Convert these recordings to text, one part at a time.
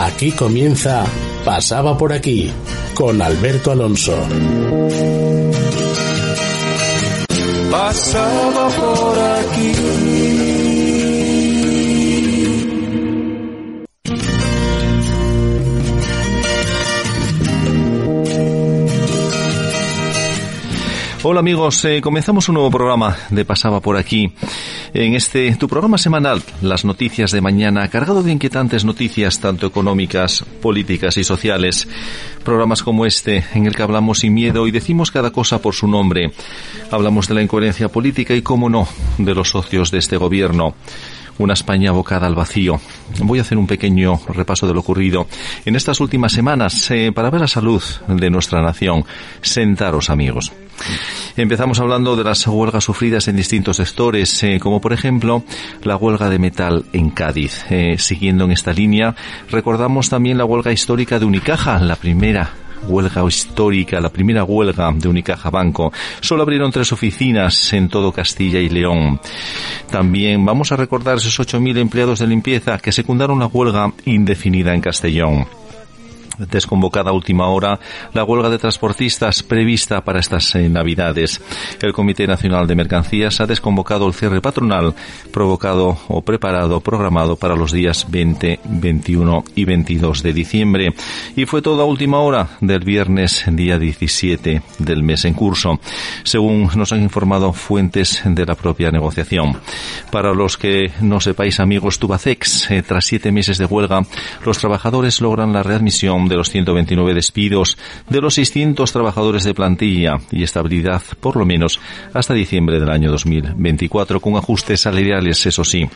Aquí comienza Pasaba por aquí con Alberto Alonso. Pasaba por aquí. Hola amigos, eh, comenzamos un nuevo programa de Pasaba por aquí. En este, tu programa semanal, las noticias de mañana, cargado de inquietantes noticias, tanto económicas, políticas y sociales. Programas como este, en el que hablamos sin miedo y decimos cada cosa por su nombre. Hablamos de la incoherencia política y, cómo no, de los socios de este gobierno una España abocada al vacío. Voy a hacer un pequeño repaso de lo ocurrido en estas últimas semanas eh, para ver la salud de nuestra nación. Sentaros, amigos. Empezamos hablando de las huelgas sufridas en distintos sectores, eh, como por ejemplo la huelga de metal en Cádiz. Eh, siguiendo en esta línea, recordamos también la huelga histórica de Unicaja, la primera huelga histórica, la primera huelga de Unicaja Banco. Solo abrieron tres oficinas en todo Castilla y León. También vamos a recordar esos 8.000 empleados de limpieza que secundaron la huelga indefinida en Castellón desconvocada a última hora la huelga de transportistas prevista para estas eh, Navidades. El Comité Nacional de Mercancías ha desconvocado el cierre patronal provocado o preparado, programado para los días 20, 21 y 22 de diciembre. Y fue toda última hora del viernes, día 17 del mes en curso, según nos han informado fuentes de la propia negociación. Para los que no sepáis, amigos Tubacex, eh, tras siete meses de huelga, los trabajadores logran la readmisión de los 129 despidos de los 600 trabajadores de plantilla y estabilidad por lo menos hasta diciembre del año 2024 con ajustes salariales, eso sí.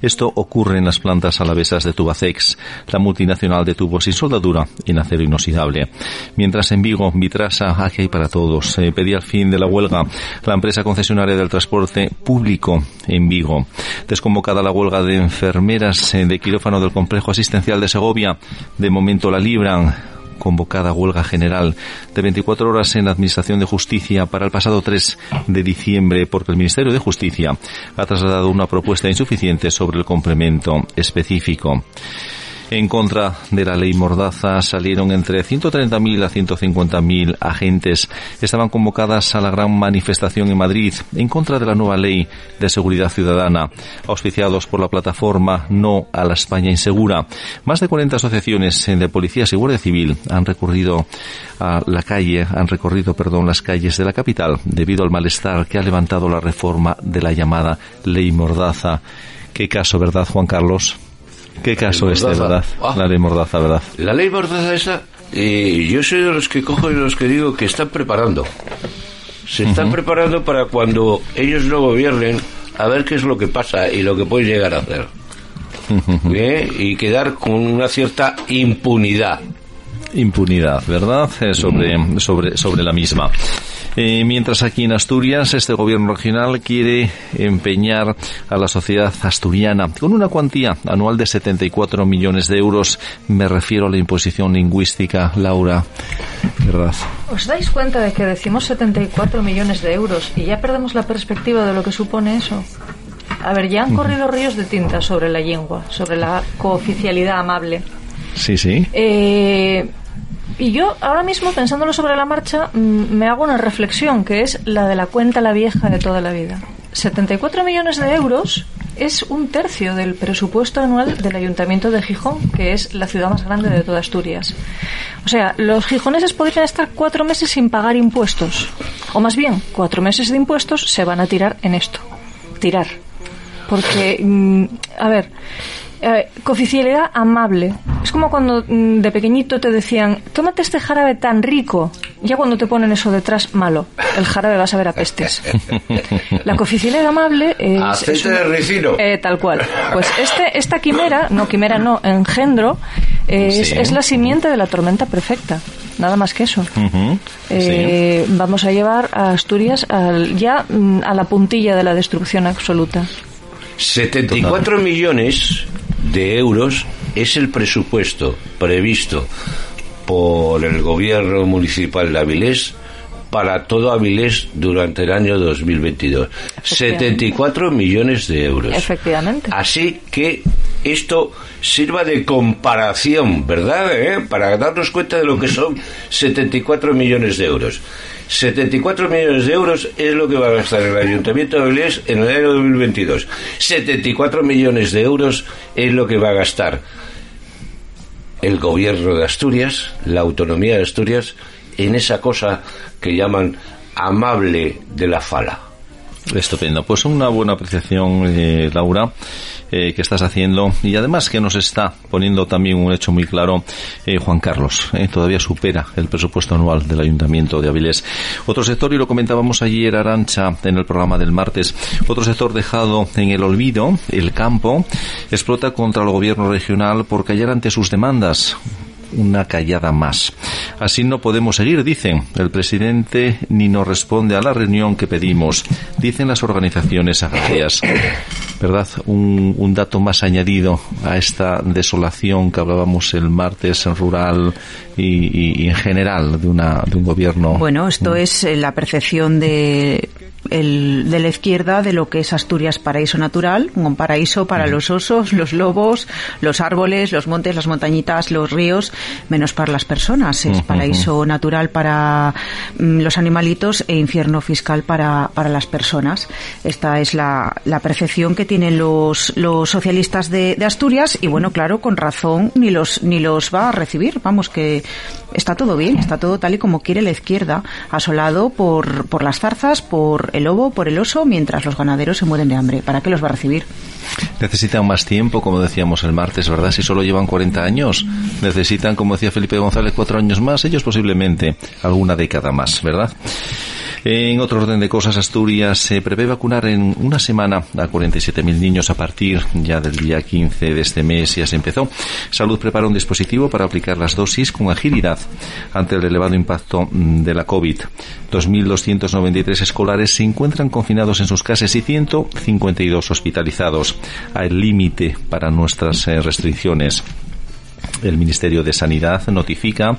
Esto ocurre en las plantas alavesas de Tubacex, la multinacional de tubos sin soldadura en acero inoxidable. Mientras en Vigo, Vitrasa, aquí hay para todos, eh, pedía el fin de la huelga la empresa concesionaria del transporte público en Vigo. Desconvocada la huelga de enfermeras eh, de quirófano del complejo asistencial de Segovia, de momento la libran convocada huelga general de 24 horas en la Administración de Justicia para el pasado 3 de diciembre porque el Ministerio de Justicia ha trasladado una propuesta insuficiente sobre el complemento específico en contra de la ley Mordaza salieron entre 130.000 a 150.000 agentes. Estaban convocadas a la gran manifestación en Madrid en contra de la nueva ley de seguridad ciudadana, auspiciados por la plataforma No a la España Insegura. Más de 40 asociaciones de policías y guardia civil han recurrido a la calle, han recorrido, perdón, las calles de la capital debido al malestar que ha levantado la reforma de la llamada ley Mordaza. Qué caso, ¿verdad, Juan Carlos? ¿Qué caso este, verdad? Ah. La ley Mordaza, ¿verdad? La ley Mordaza esa, eh, yo soy de los que cojo y de los que digo que están preparando. Se están preparando para cuando ellos no gobiernen, a ver qué es lo que pasa y lo que pueden llegar a hacer. ¿Eh? Y quedar con una cierta impunidad. Impunidad, ¿verdad? Eh, sobre, sobre, sobre la misma. Eh, mientras aquí en Asturias, este gobierno regional quiere empeñar a la sociedad asturiana con una cuantía anual de 74 millones de euros. Me refiero a la imposición lingüística, Laura, ¿verdad? ¿Os dais cuenta de que decimos 74 millones de euros y ya perdemos la perspectiva de lo que supone eso? A ver, ya han corrido ríos de tinta sobre la lengua, sobre la cooficialidad amable. Sí, sí. Eh, y yo ahora mismo, pensándolo sobre la marcha, mm, me hago una reflexión, que es la de la cuenta la vieja de toda la vida. 74 millones de euros es un tercio del presupuesto anual del Ayuntamiento de Gijón, que es la ciudad más grande de toda Asturias. O sea, los gijoneses podrían estar cuatro meses sin pagar impuestos. O más bien, cuatro meses de impuestos se van a tirar en esto. Tirar. Porque, mm, a ver, eh, cooficialidad amable. Es como cuando mm, de pequeñito te decían, tómate este jarabe tan rico. Ya cuando te ponen eso detrás, malo. El jarabe va a saber a pestes. La coficilia amable es... Aceite es un- de ricino. Eh, tal cual. Pues este, esta quimera, no quimera no, engendro, es, Sí. es la simiente de la tormenta perfecta. Nada más que eso. Eh, Vamos a llevar a Asturias al- ya mm, a la puntilla de la destrucción absoluta. 74 millones de euros es el presupuesto previsto por el gobierno municipal de Avilés para todo Avilés durante el año 2022. 74 millones de euros. Efectivamente. Así que esto sirva de comparación, ¿verdad? ¿Eh? Para darnos cuenta de lo que son 74 millones de euros. 74 millones de euros es lo que va a gastar el Ayuntamiento de Avilés en el año 2022. 74 millones de euros es lo que va a gastar el gobierno de Asturias, la autonomía de Asturias, en esa cosa que llaman amable de la fala. Estupendo. Pues una buena apreciación, eh, Laura, eh, que estás haciendo y además que nos está poniendo también un hecho muy claro eh, Juan Carlos. eh, todavía supera el presupuesto anual del Ayuntamiento de Avilés. Otro sector, y lo comentábamos ayer, Arancha, en el programa del martes, otro sector dejado en el olvido, el campo, explota contra el gobierno regional por callar ante sus demandas una callada más. Así no podemos seguir, dicen. El presidente ni nos responde a la reunión que pedimos, dicen las organizaciones agrarias. ¿Verdad? Un, un dato más añadido a esta desolación que hablábamos el martes en rural y, y- y en general de, una, de un gobierno. Bueno, esto es eh, la percepción de, el- de la izquierda de lo que es Asturias paraíso natural, un paraíso para los osos, los lobos, los árboles, los montes, las montañitas, los ríos, menos para las personas. Es paraíso natural para mm, los animalitos e infierno fiscal para, para las personas. Esta es la, la percepción que tienen los, los socialistas de, de Asturias y bueno, claro, con razón ni los, ni los va a recibir. Vamos, que está todo bien, está todo tal y como quiere la izquierda, asolado por, por las zarzas, por el lobo, por el oso, mientras los ganaderos se mueren de hambre. ¿Para qué los va a recibir? Necesitan más tiempo, como decíamos el martes, ¿verdad? Si solo llevan 40 años, necesitan, como decía Felipe González, cuatro años más, ellos posiblemente alguna década más, ¿verdad? En otro orden de cosas, Asturias se prevé vacunar en una semana a 47.000 niños a partir ya del día 15 de este mes. Ya se empezó. Salud prepara un dispositivo para aplicar las dosis con agilidad ante el elevado impacto mm, de la COVID. 2.293 escolares se encuentran confinados en sus casas y 152 hospitalizados. Al límite para nuestras eh, restricciones. El Ministerio de Sanidad notifica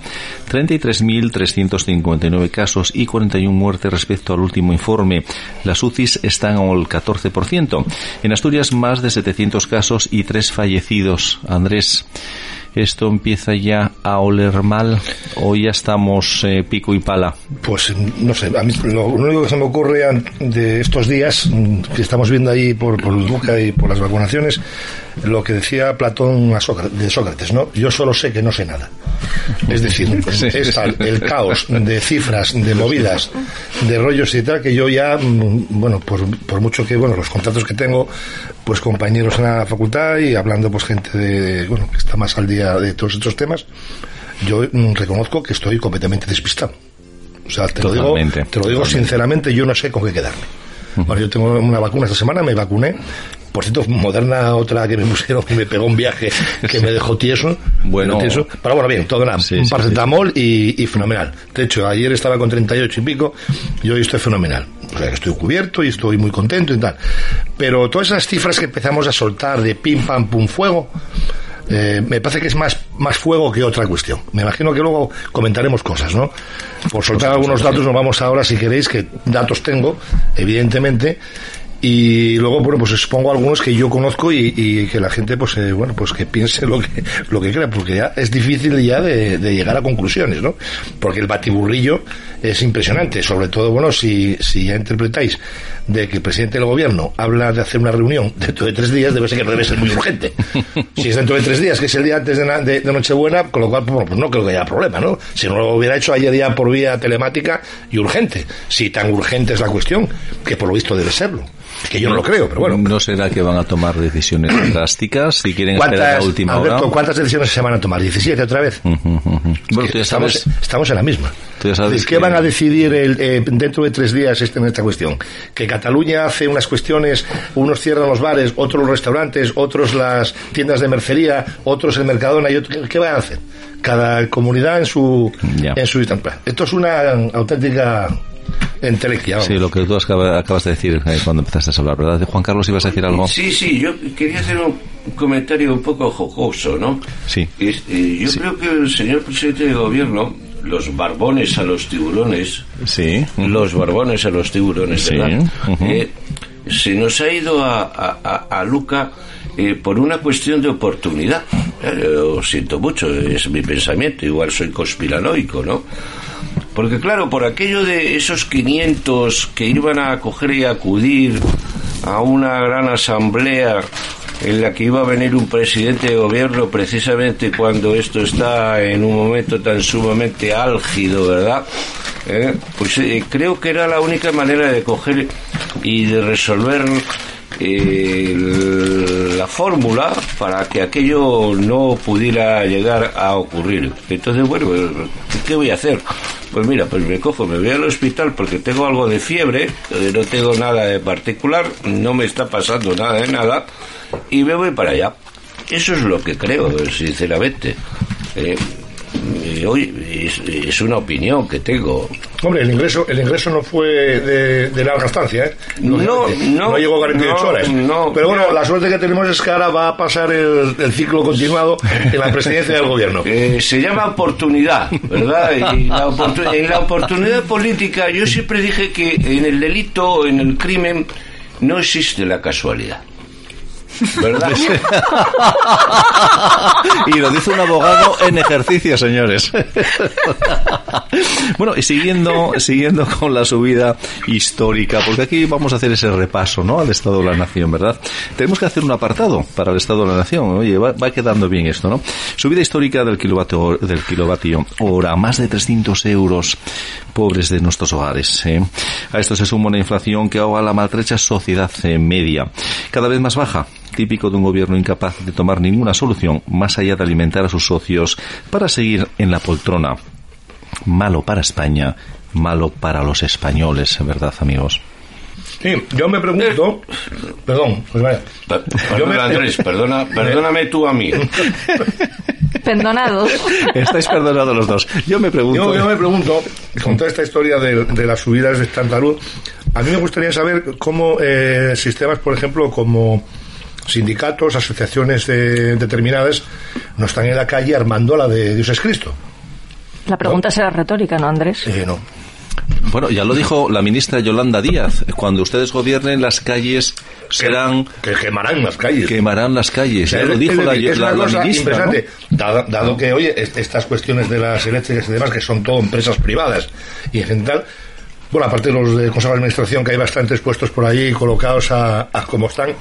33.359 casos y 41 muertes respecto al último informe. Las UCIs están al 14%. En Asturias más de 700 casos y 3 fallecidos. Andrés, ¿esto empieza ya a oler mal o ya estamos eh, pico y pala? Pues no sé, a mí lo único que se me ocurre de estos días mm, que estamos viendo ahí por, por el Duca y por las vacunaciones, lo que decía Platón a Sócrates, de Sócrates, ¿no? Yo solo sé que no sé nada. Es decir, es tal el caos de cifras, de movidas, de rollos y tal, que yo ya, mm, bueno, por, por mucho que, bueno, los contratos que tengo, pues compañeros en la facultad y hablando pues gente de, bueno, que está más al día de todos estos temas, yo mm, reconozco que estoy completamente despistado. O sea, te lo digo, te lo digo totalmente. sinceramente, yo no sé con qué quedarme. Bueno, yo tengo una vacuna esta semana, me vacuné. Por cierto, moderna otra que me pusieron que me pegó un viaje que me dejó tieso. Bueno. Tieso. Pero bueno, bien, todo nada. Sí, un sí, paracetamol y, y fenomenal. De hecho, ayer estaba con 38 y pico y hoy estoy fenomenal. O sea, que estoy cubierto y estoy muy contento y tal. Pero todas esas cifras que empezamos a soltar de pim, pam, pum, fuego, eh, me parece que es más, más fuego que otra cuestión. Me imagino que luego comentaremos cosas, ¿no? Por soltar algunos datos nos vamos ahora, si queréis, que datos tengo, evidentemente, y luego, bueno, pues expongo algunos que yo conozco y, que la gente, pues, eh, bueno, pues que piense lo que, lo que crea, porque ya es difícil ya de, llegar a conclusiones, ¿no? Porque el batiburrillo es impresionante, sobre todo, bueno, si, si ya interpretáis de que el presidente del gobierno habla de hacer una reunión dentro de tres días, debe ser que debe ser muy urgente. Si es dentro de tres días, que es el día antes de Nochebuena, con lo cual, bueno, pues no creo que haya problema, ¿no? Si no lo hubiera hecho ayer ya por vía telemática y urgente. Si tan urgente es la cuestión, que por lo visto debe serlo. Que yo no lo creo, pero bueno. ¿No será que van a tomar decisiones drásticas si quieren esperar la última Alberto, hora? ¿cuántas decisiones se van a tomar? ¿17 otra vez? Es tú ya estamos, sabes, estamos en la misma. tú ya sabes ¿Qué que- van a decidir el- eh, dentro de tres días este- en esta cuestión? Que Cataluña hace unas cuestiones, unos cierran los bares, otros los restaurantes, otros las tiendas de mercería, otros el Mercadona y otros, ¿qué van a hacer? Cada comunidad en su Ya. en su. Esto es una auténtica entelequia. Sí, lo que tú acaba- acabas de decir eh, cuando empezaste a hablar, ¿verdad? Juan Carlos, ibas a decir algo. Sí, sí, yo quería hacer un comentario un poco jocoso, ¿no? Sí. Es- eh, yo creo que el señor presidente de gobierno, los barbones a los tiburones, Sí. los barbones a los tiburones, Sí, ¿verdad? Eh, se nos ha ido a, a- a- a Luca eh, por una cuestión de oportunidad. Lo siento mucho, es mi pensamiento, igual soy conspiranoico, ¿no? Porque claro, por aquello de esos 500 que iban a coger y acudir a una gran asamblea en la que iba a venir un presidente de gobierno precisamente cuando esto está en un momento tan sumamente álgido, ¿verdad? Eh, Pues eh, creo que era la única manera de coger y de resolver eh, la fórmula para que aquello no pudiera llegar a ocurrir. Entonces, bueno, ¿qué voy a hacer? Pues mira, pues me cojo, me voy al hospital porque tengo algo de fiebre, eh, no tengo nada de particular, no me está pasando nada de nada, y me voy para allá. Eso es lo que creo, sinceramente. Eh, oye, es, es una opinión que tengo. Hombre, el ingreso, el ingreso no fue de, de larga estancia, ¿eh? No, Lógicamente. no, llegó a 48 no, horas. no. Pero bueno, la suerte que tenemos es que ahora va a pasar el, el ciclo continuado en la presidencia del gobierno. Eh, se llama oportunidad, ¿verdad? Y la en la oportunidad política yo siempre dije que en el delito, en el crimen, no existe la casualidad. ¿Verdad? y lo dice un abogado en ejercicio, señores. bueno, y siguiendo, siguiendo con la subida histórica, porque aquí vamos a hacer ese repaso, ¿no? Al Estado de la Nación, ¿verdad? Tenemos que hacer un apartado para el Estado de la Nación. Oye, va, va quedando bien esto, ¿no? Subida histórica del kilovatio, del kilovatio hora, más de 300 euros pobres de nuestros hogares. ¿eh? A esto se suma una inflación que ahoga la maltrecha sociedad eh, media, cada vez más baja, típico de un gobierno incapaz de tomar ninguna solución más allá de alimentar a sus socios para seguir en la poltrona. Malo para España, malo para los españoles, ¿verdad, amigos? Sí, yo me pregunto, perdón, pues vaya. Per- Yo me- Andrés, perdona, perdóname tú a mí. Pendonados. Estáis perdonados los dos. Yo me pregunto. Yo, yo me pregunto, con toda esta historia de, de las subidas de tanta luz, a mí me gustaría saber cómo eh, sistemas, por ejemplo, como sindicatos, asociaciones de- determinadas, no están en la calle armando la de Dios es Cristo. La pregunta será retórica, ¿no, Andrés? Eh, no. Bueno, ya lo dijo la ministra Yolanda Díaz. Cuando ustedes gobiernen, las calles serán. Que quemarán las calles. Quemarán las calles. Ya Es lo dijo la, es la- una la cosa ministra. ¿no? impresionante, dado, dado que, oye, est- estas cuestiones de las eléctricas y demás, que son todo empresas privadas y en general, bueno, aparte de los de Consejo de Administración, que hay bastantes puestos por allí colocados a, a como están,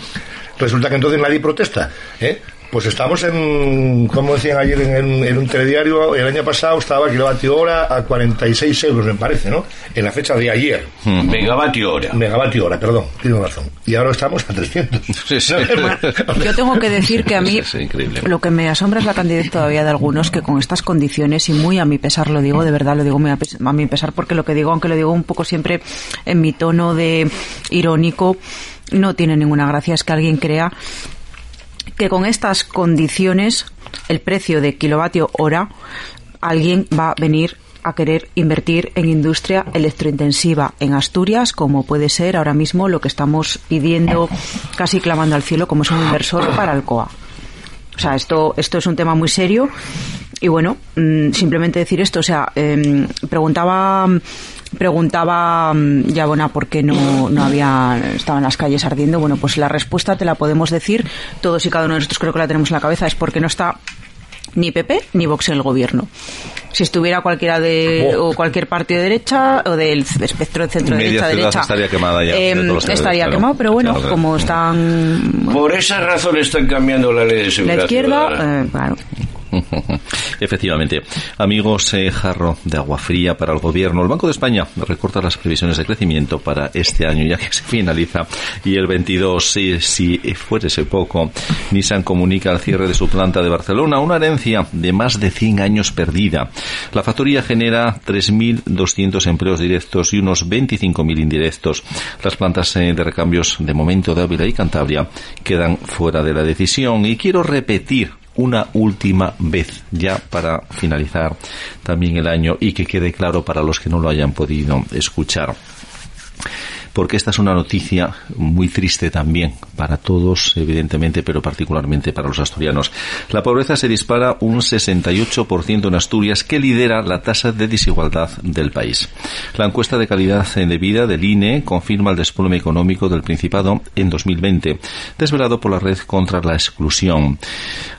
resulta que entonces nadie protesta, ¿eh? Pues estamos en, como decían ayer en, en- en un telediario, el año pasado estaba kilovatio hora a 46 euros, me parece, ¿no? En la fecha de ayer. Megavatio hora. Megavatio hora, perdón, tiene razón. Y ahora estamos a 300. Sí, sí. Yo tengo que decir que a mí Sí, sí, increíble. lo que me asombra es la cantidad todavía de algunos que con estas condiciones, y muy a mi pesar lo digo, de verdad lo digo muy a mi pesar porque lo que digo, aunque lo digo un poco siempre en mi tono de irónico, no tiene ninguna gracia, es que alguien crea que con estas condiciones el precio de kilovatio hora alguien va a venir a querer invertir en industria electrointensiva en Asturias, como puede ser ahora mismo lo que estamos pidiendo, casi clamando al cielo, como es un inversor para Alcoa. O sea, esto, esto es un tema muy serio. Y bueno, mm, simplemente decir esto, o sea, em, preguntaba preguntaba mm, ya bueno por qué no, no había estaban las calles ardiendo bueno pues la respuesta te la podemos decir todos y cada uno de nosotros creo que la tenemos en la cabeza es porque no está ni PP ni Vox en el gobierno si estuviera cualquiera de Oh. o cualquier partido de derecha o del espectro de centro Media derecha derecha estaría quemada ya, em, estaría claro. quemado pero bueno Claro, como están Por esa razón están cambiando la ley de la seguridad izquierda ciudadana. eh, claro Efectivamente. Amigos, eh, jarro de agua fría para el gobierno. El Banco de España recorta las previsiones de crecimiento para este año, ya que se finaliza. Y el 22, si, si fuese poco, Nissan comunica el cierre de su planta de Barcelona, una herencia de más de 100 años perdida. La factoría genera 3.200 empleos directos y unos 25.000 indirectos. Las plantas eh, de recambios de momento de Ávila y Cantabria quedan fuera de la decisión. Y quiero repetir una última vez, ya para finalizar también el año y que quede claro para los que no lo hayan podido escuchar porque esta es una noticia muy triste también para todos, evidentemente, pero particularmente para los asturianos. La pobreza se dispara un 68% en Asturias, que lidera la tasa de desigualdad del país. La encuesta de calidad de vida del INE confirma el desplome económico del Principado en 2020, desvelado por la Red contra la Exclusión.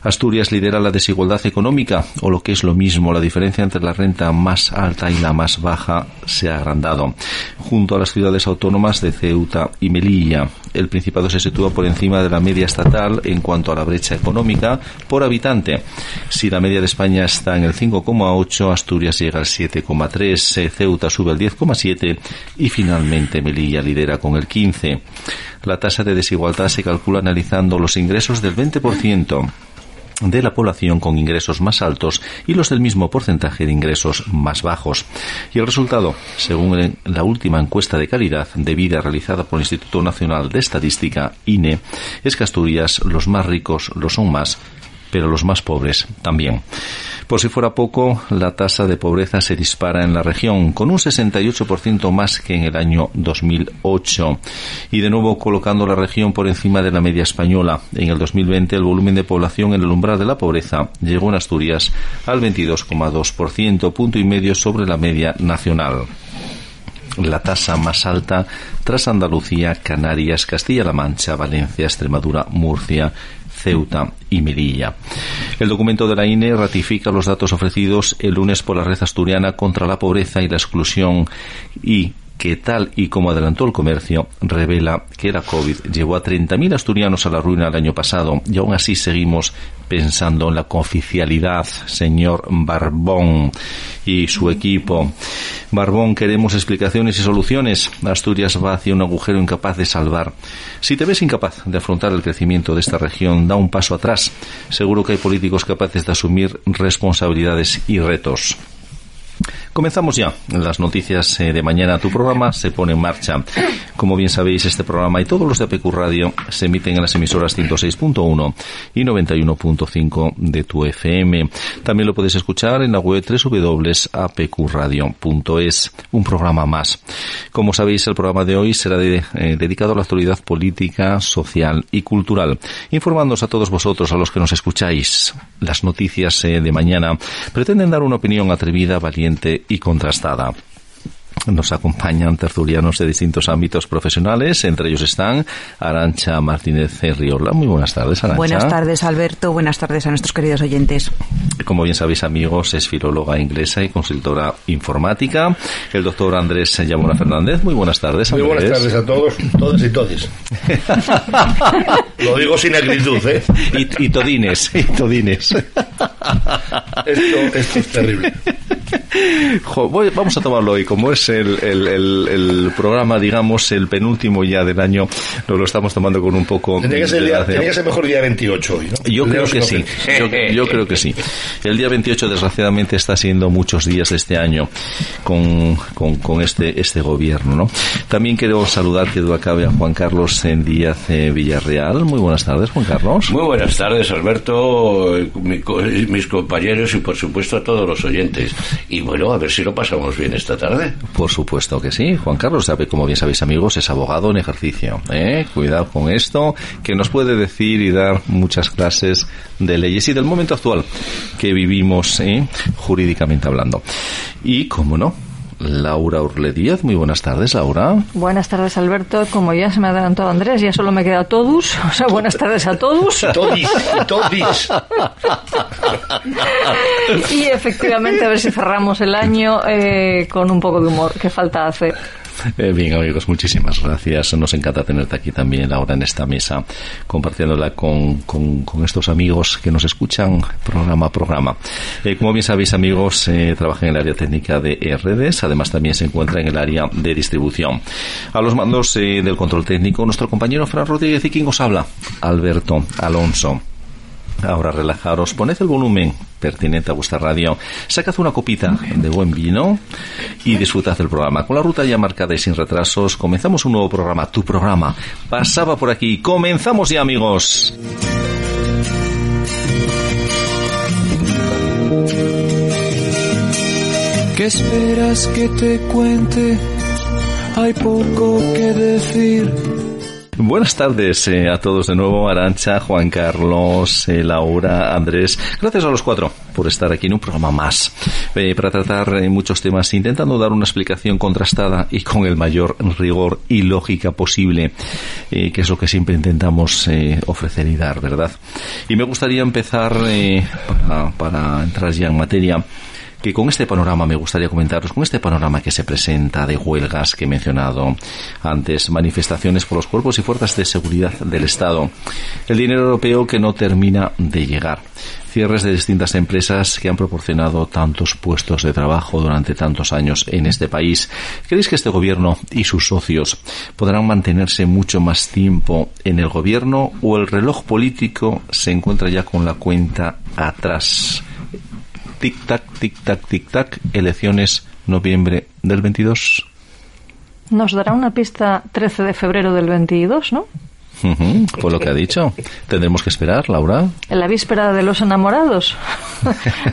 Asturias lidera la desigualdad económica, o lo que es lo mismo, la diferencia entre la renta más alta y la más baja se ha agrandado. Junto a las ciudades autónomas, de Ceuta y Melilla. El Principado se sitúa por encima de la media estatal en cuanto a la brecha económica por habitante. Si la media de España está en el 5,8, Asturias llega al 7,3, Ceuta sube al 10,7 y finalmente Melilla lidera con el 15. La tasa de desigualdad se calcula analizando los ingresos del 20% de la población con ingresos más altos y los del mismo porcentaje de ingresos más bajos. Y el resultado, según la última encuesta de calidad de vida realizada por el Instituto Nacional de Estadística, INE, es que Asturias los más ricos lo son más pero los más pobres también. Por si fuera poco, la tasa de pobreza se dispara en la región, con un 68% más que en el año 2008. Y de nuevo colocando la región por encima de la media española. En el 2020 el volumen de población en el umbral de la pobreza llegó en Asturias al 22,2%, punto y medio sobre la media nacional la tasa más alta tras Andalucía, Canarias, Castilla-La Mancha, Valencia, Extremadura, Murcia, Ceuta y Melilla. El documento de la INE ratifica los datos ofrecidos el lunes por la Red Asturiana contra la Pobreza y la Exclusión y que tal y como adelantó el comercio, revela que la COVID llevó a 30.000 asturianos a la ruina el año pasado y aún así seguimos pensando en la cooficialidad, señor Barbón y su equipo. Barbón, queremos explicaciones y soluciones. Asturias va hacia un agujero incapaz de salvar. Si te ves incapaz de afrontar el crecimiento de esta región, da un paso atrás. Seguro que hay políticos capaces de asumir responsabilidades y retos. Comenzamos ya las noticias eh, de mañana. Tu programa se pone en marcha. Como bien sabéis, este programa y todos los de APQ Radio se emiten en las emisoras 106.1 y 91.5 de tu FM. También lo puedes escuchar en la web www.apqradio.es. Un programa más. Como sabéis, el programa de hoy será eh, dedicado a la actualidad política, social y cultural, informándoos a todos vosotros, a los que nos escucháis. Las noticias eh, de mañana pretenden dar una opinión atrevida, valiente y contrastada. Nos acompañan tertulianos de distintos ámbitos profesionales, entre ellos están Arancha Martínez Riola. Muy buenas tardes, Arancha. Buenas tardes, Alberto. Buenas tardes a nuestros queridos oyentes. Como bien sabéis, amigos, es filóloga inglesa y consultora informática. El doctor Andrés Llamora Fernández. Muy buenas tardes, Muy buenas tardes a todos, todas y todes. Lo digo sin acritud, ¿eh? Y, todines, y todines. Esto, esto es terrible. Vamos a tomarlo hoy, como es el, el, programa, digamos, el penúltimo ya del año, nos lo estamos tomando con un poco... Tenía que ser, mejor día 28 hoy, ¿no? Yo creo que sí, yo, creo que sí. El día 28, desgraciadamente, está siendo muchos días de este año con, con, este, este gobierno, ¿no? También quiero saludar que acabe a Juan Carlos en Díaz Villarreal. Muy buenas tardes, Juan Carlos. Muy buenas tardes, Alberto, mis compañeros y, por supuesto, a todos los oyentes. Y bueno, a ver si lo pasamos bien esta tarde. Por supuesto que sí. Juan Carlos, como bien sabéis amigos, es abogado en ejercicio. ¿eh? Cuidado con esto, que nos puede decir y dar muchas clases de leyes y del momento actual que vivimos ¿eh? jurídicamente hablando. Y, como no, Laura Urle Díaz. Muy buenas tardes, Laura. Buenas tardes, Alberto. Como ya se me ha adelantado Andrés, ya solo me queda todos. O sea, buenas tardes a todos. Todis, todis. y efectivamente, a ver si cerramos el año eh, con un poco de humor, que falta hacer. Eh, bien, amigos, muchísimas gracias. Nos encanta tenerte aquí también ahora en esta mesa, compartiéndola con, con, estos amigos que nos escuchan programa a programa. Eh, como bien sabéis, amigos, eh, trabaja en el área técnica de redes, además también se encuentra en el área de distribución. A los mandos eh, del control técnico, nuestro compañero Fran Rodríguez y quien os habla, Alberto Alonso. Ahora relajaros, poned el volumen pertinente a vuestra radio, sacad una copita de buen vino y disfrutad del programa. Con la ruta ya marcada y sin retrasos, comenzamos un nuevo programa, tu programa. Pasaba por aquí, comenzamos ya amigos. ¿Qué esperas que te cuente? Hay poco que decir Buenas tardes eh, a todos de nuevo, Arancha, Juan Carlos, eh, Laura, Andrés. Gracias a los cuatro por estar aquí en un programa más eh, para tratar muchos temas, intentando dar una explicación contrastada y con el mayor rigor y lógica posible, que es lo que siempre intentamos ofrecer y dar, ¿verdad? Y me gustaría empezar para entrar ya en materia que con este panorama me gustaría comentaros, con este panorama que se presenta de huelgas que he mencionado antes, manifestaciones por los cuerpos y fuerzas de seguridad del Estado, el dinero europeo que no termina de llegar, cierres de distintas empresas que han proporcionado tantos puestos de trabajo durante tantos años en este país. ¿Creéis que este gobierno y sus socios podrán mantenerse mucho más tiempo en el gobierno o el reloj político se encuentra ya con la cuenta atrás? Tic-tac, tic-tac, tic-tac, elecciones noviembre del 22. Nos dará una pista 13 de febrero del 22, ¿no? Por lo que ha dicho. Tendremos que esperar, Laura. En la víspera de los enamorados.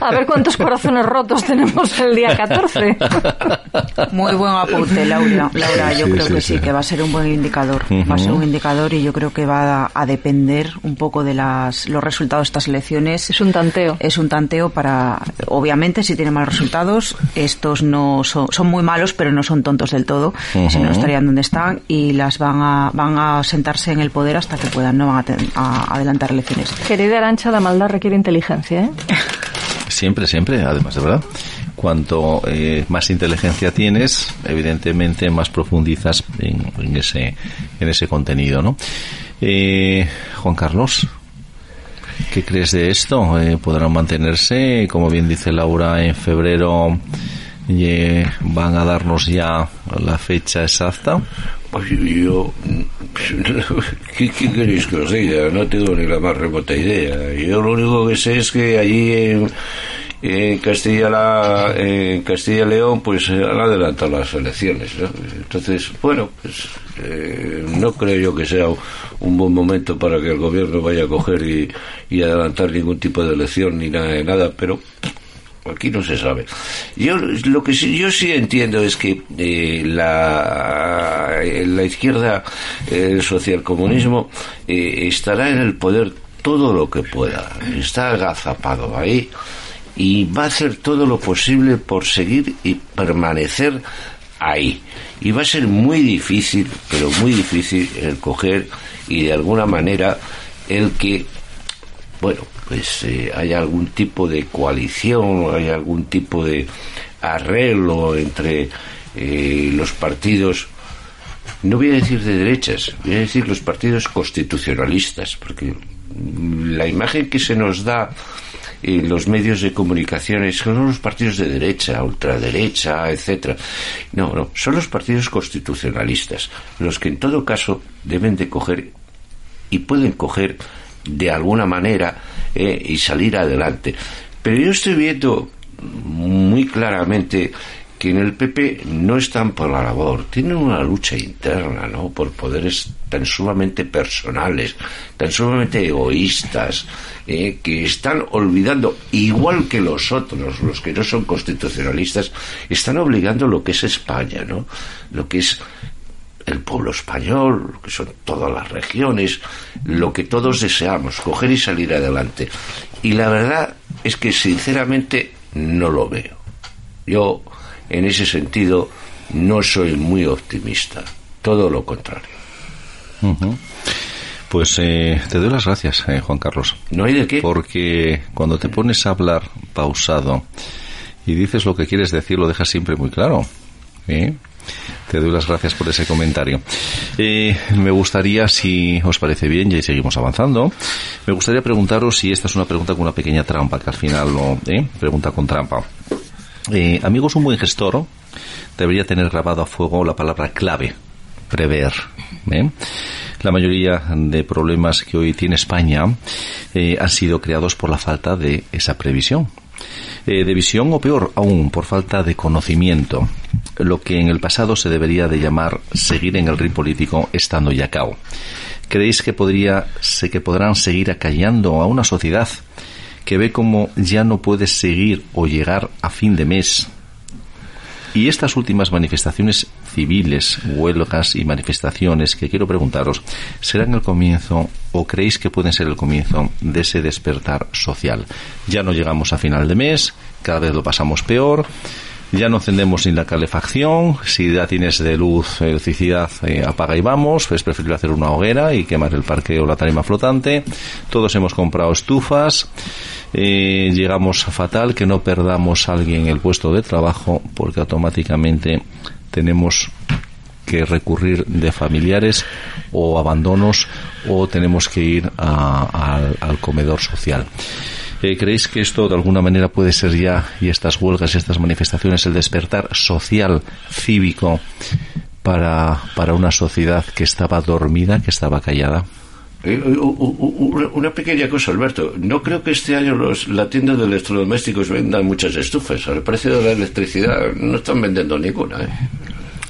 A ver cuántos corazones rotos tenemos el día 14. Muy buen apunte, Laura. Laura, yo creo que sí, que va a ser un buen indicador. Va a ser un indicador y yo creo que va a, depender un poco de las, los resultados de estas elecciones. Es un tanteo. Es un tanteo para, obviamente, si tiene malos resultados, estos no son, son muy malos, pero no son tontos del todo. Si no estarían donde están y las van a, van a sentarse en el poder hasta que puedan, no van a, adelantar elecciones. Querida Arancha, la maldad requiere inteligencia, ¿eh? Siempre, siempre, además de verdad. Cuanto eh, más inteligencia tienes, evidentemente más profundizas en, ese, en ese contenido, ¿no? Eh, Juan Carlos, ¿qué crees de esto? Eh, ¿Podrán mantenerse? Como bien dice Laura, en febrero van a darnos ya la fecha exacta. Pues yo, ¿qué, queréis que os diga? No tengo ni la más remota idea. Yo lo único que sé es que allí en, en Castilla la, en Castilla León pues han adelantado las elecciones entonces bueno pues eh, no creo yo que sea un buen momento para que el gobierno vaya a coger y, y adelantar ningún tipo de elección ni nada nada pero aquí no se sabe. Yo lo que sí, yo sí entiendo es que eh, la, la izquierda, el socialcomunismo, eh, estará en el poder todo lo que pueda. Está agazapado ahí y va a hacer todo lo posible por seguir y permanecer ahí. Y va a ser muy difícil, pero muy difícil el coger y de alguna manera el que, bueno, pues eh, hay algún tipo de coalición, hay algún tipo de arreglo entre eh, los partidos, no voy a decir de derechas, voy a decir los partidos constitucionalistas, porque la imagen que se nos da en los medios de comunicación es que son los partidos de derecha, ultraderecha, etcétera. No, no, son los partidos constitucionalistas los que en todo caso deben de coger y pueden coger de alguna manera eh, y salir adelante. Pero yo estoy viendo muy claramente que en el PP no están por la labor, tienen una lucha interna, ¿no? Por poderes tan sumamente personales, tan sumamente egoístas, eh, que están olvidando, igual que los otros, los que no son constitucionalistas, están obligando lo que es España, ¿no? Lo que es el pueblo español, que son todas las regiones, lo que todos deseamos, coger y salir adelante. Y la verdad es que sinceramente no lo veo. Yo, en ese sentido, no soy muy optimista, todo lo contrario. Pues eh, te doy las gracias, eh, Juan Carlos. No hay de qué. Porque cuando te pones a hablar pausado y dices lo que quieres decir, lo dejas siempre muy claro. ¿eh? Te doy las gracias por ese comentario. Eh, me gustaría, si os parece bien, y seguimos avanzando, me gustaría preguntaros si esta es una pregunta con una pequeña trampa, que al final lo, ¿eh? pregunta con trampa. Eh, amigos, un buen gestor debería tener grabado a fuego la palabra clave, prever. ¿eh? La mayoría de problemas que hoy tiene España eh, han sido creados por la falta de esa previsión. De visión o peor aún, por falta de conocimiento, lo que en el pasado se debería de llamar seguir en el ring político estando ya cao. ¿Creéis que podría, sé que podrán seguir acallando a una sociedad que ve como ya no puede seguir o llegar a fin de mes y estas últimas manifestaciones civiles, huelgas y manifestaciones que quiero preguntaros, ¿serán el comienzo o creéis que pueden ser el comienzo de ese despertar social? Ya no llegamos a final de mes, cada vez lo pasamos peor, ya no encendemos ni la calefacción, si ya tienes de luz electricidad, eh, apaga y vamos, es preferible hacer una hoguera y quemar el parque o la tarima flotante, todos hemos comprado estufas, eh, llegamos a fatal que no perdamos a alguien el puesto de trabajo porque automáticamente tenemos que recurrir de familiares o abandonos o tenemos que ir al comedor social. Eh, ¿Creéis que esto de alguna manera puede ser ya, y estas huelgas y estas manifestaciones, el despertar social, cívico, para, para una sociedad que estaba dormida, que estaba callada? Eh, una pequeña cosa, Alberto. No creo que este año los, la tienda de electrodomésticos vendan muchas estufas. Al precio de la electricidad no están vendiendo ninguna. ¿eh?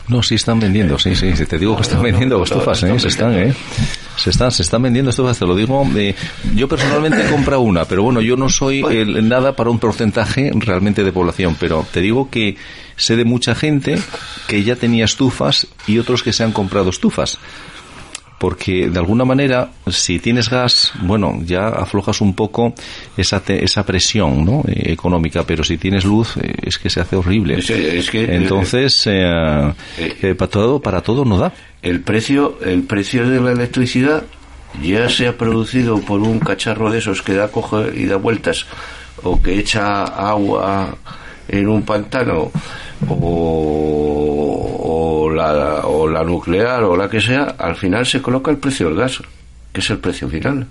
No, sí están vendiendo, sí, sí. Te digo que están vendiendo estufas, ¿eh? Se están, ¿eh? Se están, se están vendiendo estufas, te lo digo. Eh, yo personalmente he comprado una, pero bueno, yo no soy el, nada para un porcentaje realmente de población, pero te digo que sé de mucha gente que ya tenía estufas y otros que se han comprado estufas porque de alguna manera si tienes gas bueno ya aflojas un poco esa esa presión ¿no? Eh, económica pero si tienes luz eh, es que se hace horrible es que, entonces eh, para todo para todo no da el precio el precio de la electricidad ya se ha producido por un cacharro de esos que da coge y da vueltas o que echa agua en un pantano o, la, o la nuclear o la que sea, al final se coloca el precio del gas, que es el precio final.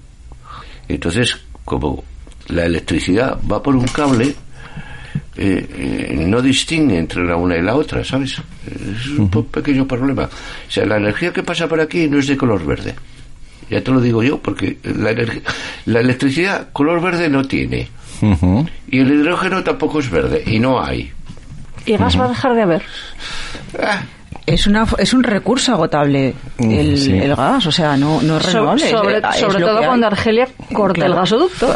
Entonces, como la electricidad va por un cable, eh, eh, no distingue entre la una y la otra, ¿sabes? Es un pequeño problema. O sea, la energía que pasa por aquí no es de color verde. Ya te lo digo yo, porque la, la electricidad color verde no tiene. Y el hidrógeno tampoco es verde, y no hay. ¿Y gas va a dejar de haber? Ah. Es, una, es un recurso agotable mm, el, gas, o sea, no, no es renovable. sobre, todo cuando Argelia corta el gasoducto.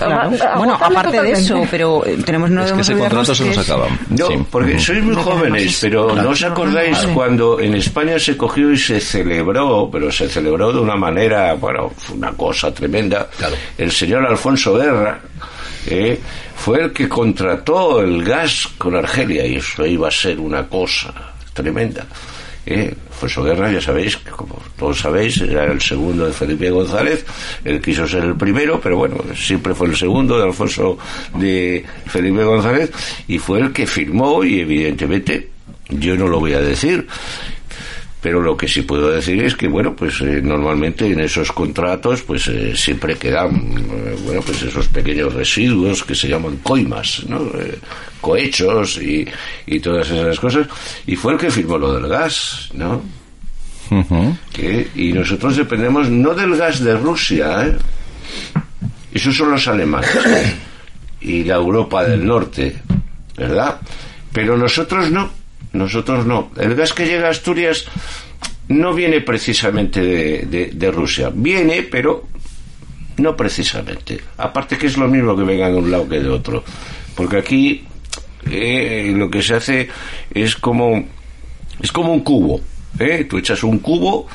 Bueno, aparte de eso, pero eh, tenemos no es que ese contrato se nos acaba. No, porque sois muy jóvenes, pero ¿no os acordáis cuando en España se cogió y se celebró, pero se celebró de una manera, bueno, fue una cosa tremenda, el señor Alfonso Guerra, eh, fue el que contrató el gas con Argelia y eso iba a ser una cosa tremenda. Eh, Guerra, ya sabéis, como todos sabéis, era el segundo de Felipe González, él quiso ser el primero, pero bueno, siempre fue el segundo de Alfonso de Felipe González y fue el que firmó y evidentemente yo no lo voy a decir, pero lo que sí puedo decir es que bueno pues eh, normalmente en esos contratos pues eh, siempre quedan eh, bueno pues esos pequeños residuos que se llaman coimas no cohechos y, y todas esas cosas. Y fue el que firmó lo del gas no y nosotros dependemos no del gas de Rusia esos son los alemanes y la Europa del Norte verdad pero nosotros no nosotros no. El gas que llega a Asturias no viene precisamente de, Rusia. Viene, pero no precisamente. Aparte que es lo mismo que venga de un lado que de otro. Porque aquí eh, lo que se hace es como, es como un cubo. ¿Eh? Tú echas un cubo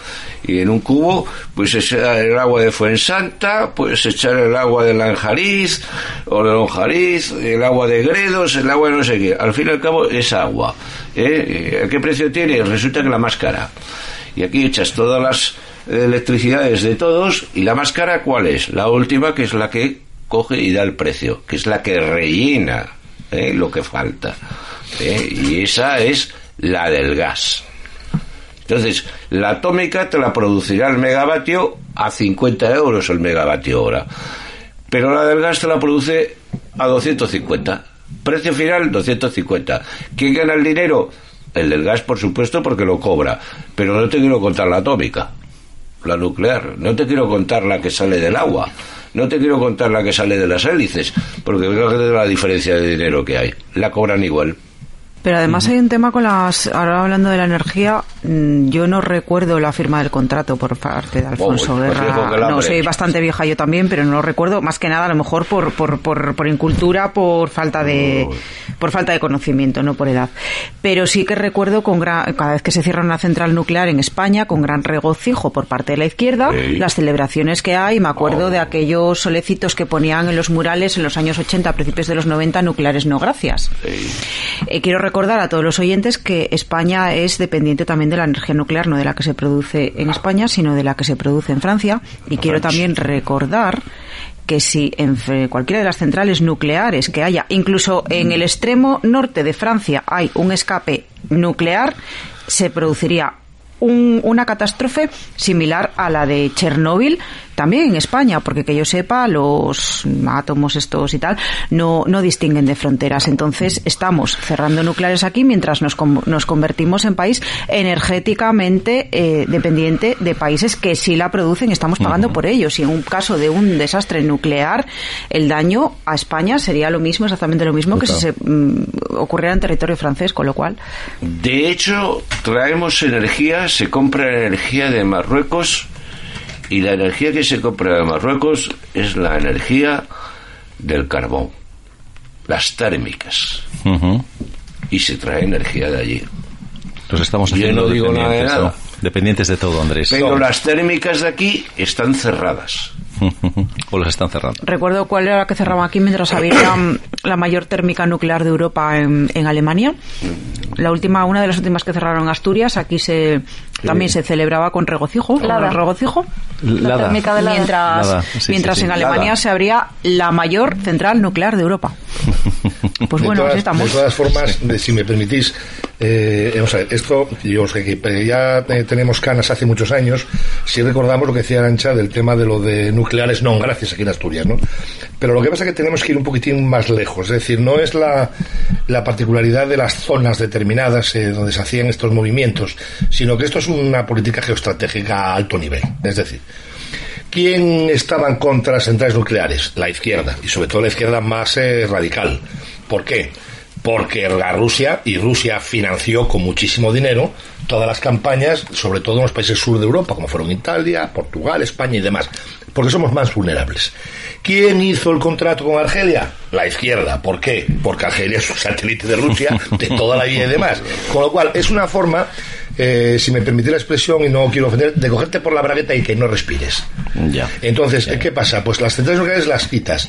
y en un cubo pues echar el agua de Fuensanta, puedes echar el agua de Lanjariz o de Lonjariz, el agua de Gredos, el agua de no sé qué. Al fin y al cabo es agua. ¿Eh? ¿Qué precio tiene? Resulta que la más cara. Y aquí echas todas las electricidades de todos y la más cara ¿cuál es? La última que es la que coge y da el precio, que es la que rellena ¿eh? lo que falta. ¿eh? Y esa es la del gas. Entonces, la atómica te la producirá el megavatio a 50 euros el megavatio hora. Pero la del gas te la produce a 250. Precio final, 250. ¿Quién gana el dinero? El del gas, por supuesto, porque lo cobra. Pero no te quiero contar la atómica, la nuclear. No te quiero contar la que sale del agua. No te quiero contar la que sale de las hélices, porque fíjate la diferencia de dinero que hay. La cobran igual. Pero además hay un tema con las. Ahora hablando de la energía, mm, yo no recuerdo la firma del contrato por parte de Alfonso pues Guerra. no, soy bastante vieja yo también, pero no lo recuerdo. Más que nada, a lo mejor por, por, por, por incultura, por falta de por falta de conocimiento, no por edad. Pero sí que recuerdo con gran- cada vez que se cierra una central nuclear en España, con gran regocijo por parte de la izquierda, las celebraciones que hay. Me acuerdo de aquellos solecitos que ponían en los murales en los años 80, a principios de los 90, nucleares no gracias. Eh, quiero recordar a todos los oyentes que España es dependiente también de la energía nuclear, no de la que se produce en España, sino de la que se produce en Francia. Y quiero también recordar que si en cualquiera de las centrales nucleares que haya, incluso en el extremo norte de Francia, hay un escape nuclear, se produciría un- una catástrofe similar a la de Chernóbil también en España, porque que yo sepa, los átomos estos y tal no, no distinguen de fronteras. Entonces, estamos cerrando nucleares aquí mientras nos, nos convertimos en país energéticamente eh, dependiente de países que sí la producen y estamos pagando por ellos. Y en un caso de un desastre nuclear, el daño a España sería lo mismo, exactamente lo mismo que si se mm, ocurriera en territorio francés, con lo cual. De hecho, traemos energía, se compra energía de Marruecos y la energía que se compra de Marruecos es la energía del carbón, las térmicas, y se trae energía de allí. Nos estamos Yo haciendo no digo nada de dependientes, nada. ¿no? Dependientes de todo, Andrés. Pero las térmicas de aquí están cerradas. o las están cerrando. Recuerdo cuál era la que cerraba aquí mientras había la, mayor térmica nuclear de Europa en, en Alemania. La última, una de las últimas que cerraron en Asturias, aquí se también se celebraba con regocijo. con Lada. regocijo. La Lada. térmica de la Mientras, Lada, sí, mientras sí. en Alemania Lada. se abría la mayor central nuclear de Europa. Pues de bueno, todas, así estamos. de todas formas, de- si me permitís, eh, vamos a ver, esto, yo sé que eh, ya eh, tenemos canas hace muchos años, si recordamos lo que decía Arancha del tema de lo de nucleares no gracias aquí en Asturias, ¿no? Pero lo que pasa es que tenemos que ir un poquitín más lejos, es decir, no es la, la particularidad de las zonas determinadas eh, donde se hacían estos movimientos, sino que esto es una política geoestratégica a alto nivel, es decir, ¿Quién estaba en contra de las centrales nucleares? La izquierda, y sobre todo la izquierda más eh, radical. ¿Por qué? Porque la Rusia, y Rusia financió con muchísimo dinero todas las campañas, sobre todo en los países sur de Europa, como fueron Italia, Portugal, España y demás, porque somos más vulnerables. ¿Quién hizo el contrato con Argelia? La izquierda. ¿Por qué? Porque Argelia es un satélite de Rusia de toda la vida y demás. Con lo cual, es una forma, eh, si me permite la expresión y no quiero ofender, de cogerte por la bragueta y que no respires. Ya. Entonces, ¿qué pasa? Pues las centrales nucleares las quitas.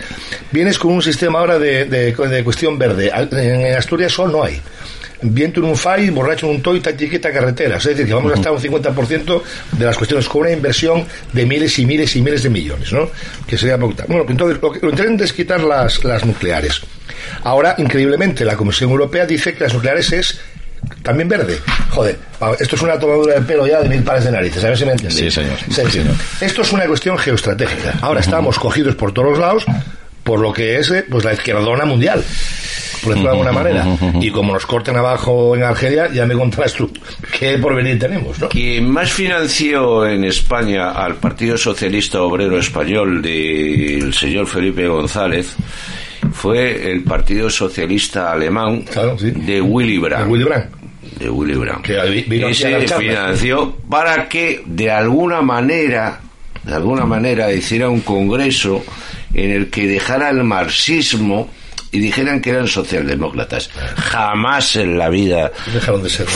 Vienes con un sistema ahora de, de- de cuestión verde. En Asturias sol no hay. Viento en un fai, borracho en un toy, etiqueta carreteras. Es decir, que vamos a gastar un 50% de las cuestiones con una inversión de miles y miles y miles de millones, ¿no? Que sería poquita. Bueno, entonces lo que lo interesante es quitar las, las nucleares. Ahora, increíblemente, la Comisión Europea dice que las nucleares es también verde. Joder, esto es una tomadura de pelo ya de mil pares de narices, a ver si me entendéis. Sí, señor. Sí, Sí, sí. señor. Esto es una cuestión geoestratégica. Ahora estamos cogidos por todos los lados por lo que es eh, pues la izquierdona mundial, por decirlo de alguna manera. Y como nos corten abajo en Argelia, ya me contarás tú qué porvenir tenemos, ¿no? Quien más financió en España al Partido Socialista Obrero Español del señor Felipe González fue el Partido Socialista Alemán Claro, sí. de Willy Brandt. De Willy Brandt. De Willy Brandt. Que charlas. financió para que de alguna manera, de alguna manera hiciera un congreso en el que dejara el marxismo y dijeran que eran socialdemócratas. Jamás en la vida Dejaron de ser.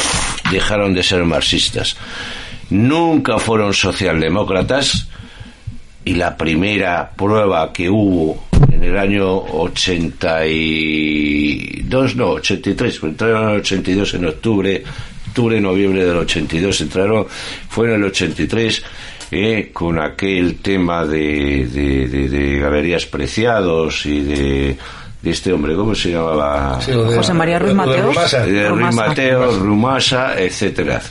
dejaron de ser marxistas. Nunca fueron socialdemócratas y la primera prueba que hubo en el año 82, no, 83, pues entraron en el 82 en octubre, octubre, noviembre del 82, entraron, fue en el 83, eh, con aquel tema de- de galerías preciados y de de este hombre, ¿cómo se llamaba? Sí, lo de- José María Ruiz Mateos. De Ruiz Rumasa. Mateo, Rumasa, etcétera.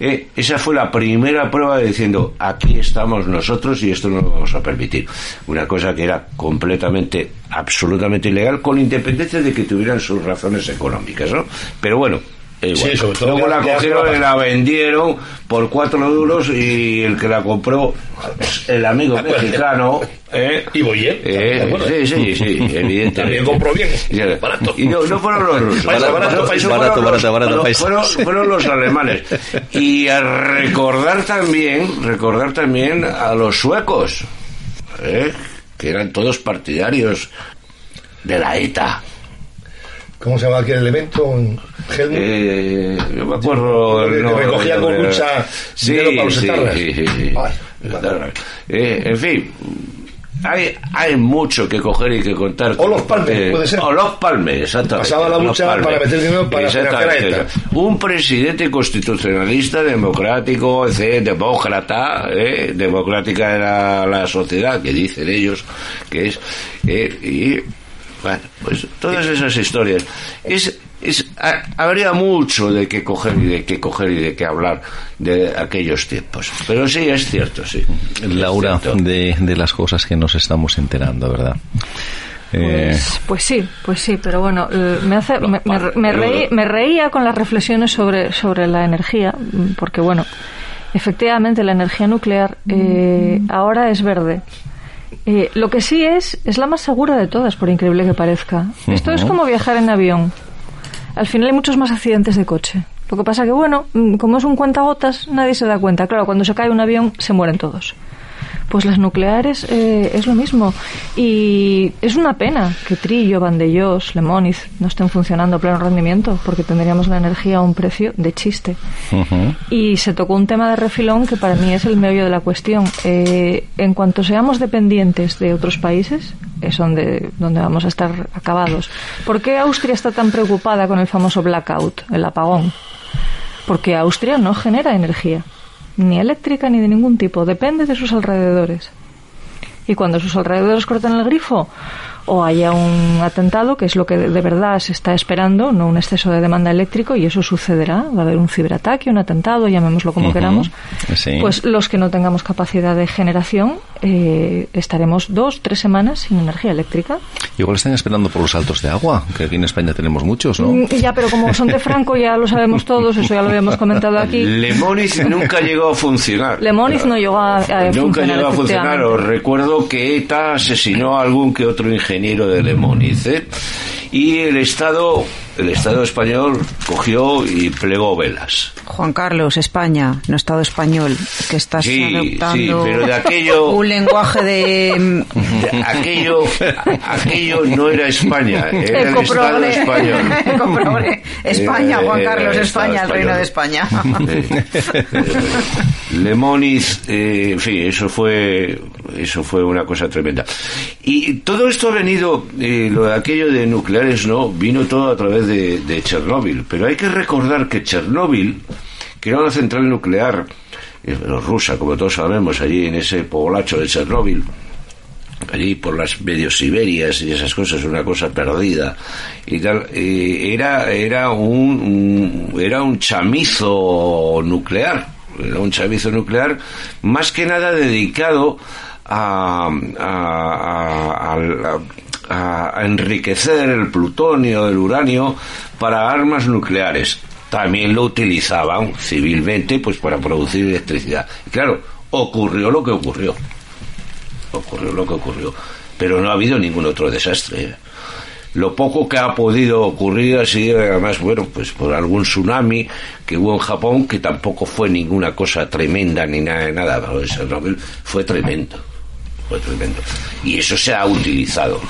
Eh, esa fue la primera prueba de diciendo aquí estamos nosotros y esto no lo vamos a permitir. Una cosa que era completamente, absolutamente ilegal, con independencia de que tuvieran sus razones económicas, ¿no? Pero bueno. Eh, Sí, bueno. sobre todo Luego la cogieron y la vendieron por cuatro duros y el que la compró, el amigo mexicano, ¿eh? Y Boyer, Eh, sí, sí, sí, evidentemente. También compró bien, barato. Y no, no fueron los rusos. Barato, barato, barato, los- barato, barato, fueron-. Fueron, fueron los alemanes. Y a recordar también, recordar también a los suecos, ¿eh? que eran todos partidarios de la ETA. ¿Cómo se llama aquel evento? en Helmut? Eh, yo me acuerdo Que- recogía con mucha sí, para los sí, sí, sí, sí. Ay, Etarras. Eh, en fin hay, hay mucho que coger y que contar O los Palme, puede ser. o los palmes exactamente Pasaba la lucha para meter dinero para Exactamente. financiar a ETA. un presidente constitucionalista democrático etc., demócrata eh, democrática era la sociedad que dicen ellos que es eh, y bueno, pues todas esas historias. Es, es, ha- habría mucho de qué coger y de qué coger y de qué hablar de aquellos tiempos. Pero sí, es cierto, sí. Laura, cierto. de, de las cosas que nos estamos enterando, ¿verdad? Eh, Pues, pues sí, pues sí, pero bueno, eh, me, hace, me, me, me reí- me reía con las reflexiones sobre, sobre la energía, porque bueno, efectivamente la energía nuclear eh, ahora es verde. Eh, lo que sí es, es la más segura de todas, por increíble que parezca. Esto es como viajar en avión. Al final hay muchos más accidentes de coche. Lo que pasa que, bueno, mm, como es un cuentagotas, nadie se da cuenta. Claro, cuando se cae un avión, se mueren todos. Pues las nucleares eh, es lo mismo. Y es una pena que Trillo, Vandellós, Lemóniz no estén funcionando a pleno rendimiento, porque tendríamos la energía a un precio de chiste. Y se tocó un tema de refilón que para mí es el meollo de la cuestión. Eh, en cuanto seamos dependientes de otros países, es donde, donde vamos a estar acabados. ¿Por qué Austria está tan preocupada con el famoso blackout, el apagón? Porque Austria no genera energía, ni eléctrica ni de ningún tipo, depende de sus alrededores. Y cuando sus alrededores cortan el grifo o haya un atentado, que es lo que de verdad se está esperando, no un exceso de demanda eléctrico, y eso sucederá, va a haber un ciberataque, un atentado, llamémoslo como Ujú, queramos, sí. pues los que no tengamos capacidad de generación eh, estaremos dos, tres semanas sin energía eléctrica. Igual están esperando por los saltos de agua, que aquí en España tenemos muchos, ¿no? Mm, Ya, pero como son de Franco ya lo sabemos todos, eso ya lo habíamos comentado aquí. Lemóniz nunca llegó a funcionar. Lemóniz no llegó a, a Nunca funcionar, llegó a funcionar. Os recuerdo que ETA asesinó a algún que otro ingeniero de Lemóniz. ¿eh? Y el Estado, el Estado español cogió y plegó velas. Juan Carlos, España, no Estado español, que estás Sí, adoptando sí, pero de aquello- un lenguaje de... Aquello, aquello no era España, era el Estado Ecoprogre. español. Ecoprogre. España, Eh, Juan eh, Carlos, España, el reino de español. España. Eh, eh, en fin, eso fue, eso fue una cosa tremenda. Y todo esto ha venido, eh, lo de aquello de nucleares, no, vino todo a través de, Chernóbil. Pero hay que recordar que Chernóbil, que era una central nuclear, eh, rusa, como todos sabemos, allí en ese poblacho de Chernóbil, allí por las medio Siberias y esas cosas, una cosa perdida y tal, eh, era, era un, un- era un chamizo nuclear, era un chamizo nuclear más que nada dedicado a, a, a- a- a- enriquecer el plutonio, el uranio para armas nucleares. También lo utilizaban civilmente pues para producir electricidad. Y claro, ocurrió lo que ocurrió ocurrió lo que ocurrió. Pero no ha habido ningún otro desastre. Lo poco que ha podido ocurrir ha sido, además, bueno, pues por algún tsunami que hubo en Japón, que tampoco fue ninguna cosa tremenda ni nada nada. fue tremendo. Fue tremendo. Y eso se ha utilizado.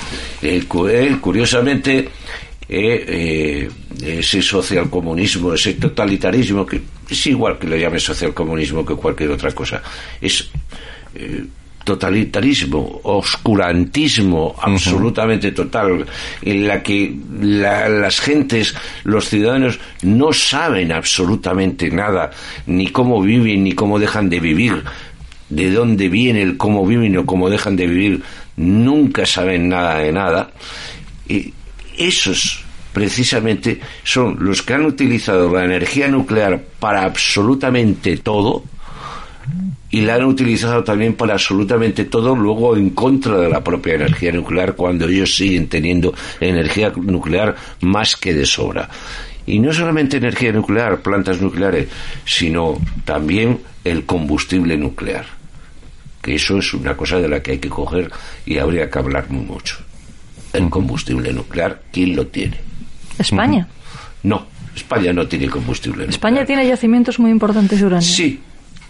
Eh, eh, curiosamente, eh, eh, ese socialcomunismo, ese totalitarismo, que es igual que lo llame socialcomunismo que cualquier otra cosa, es eh, totalitarismo, oscurantismo absolutamente total, en la que la- las gentes, los ciudadanos, no saben absolutamente nada, ni cómo viven, ni cómo dejan de vivir, de dónde viene el cómo viven o cómo dejan de vivir, nunca saben nada de nada. Y esos precisamente son los que han utilizado la energía nuclear para absolutamente todo y la han utilizado también para absolutamente todo, luego en contra de la propia energía nuclear, cuando ellos siguen teniendo energía nuclear más que de sobra. Y no solamente energía nuclear, plantas nucleares, sino también el combustible nuclear. Que eso es una cosa de la que hay que coger y habría que hablar muy mucho. El combustible nuclear, ¿quién lo tiene? España. No, España no tiene combustible nuclear. España tiene yacimientos muy importantes de uranio. Sí,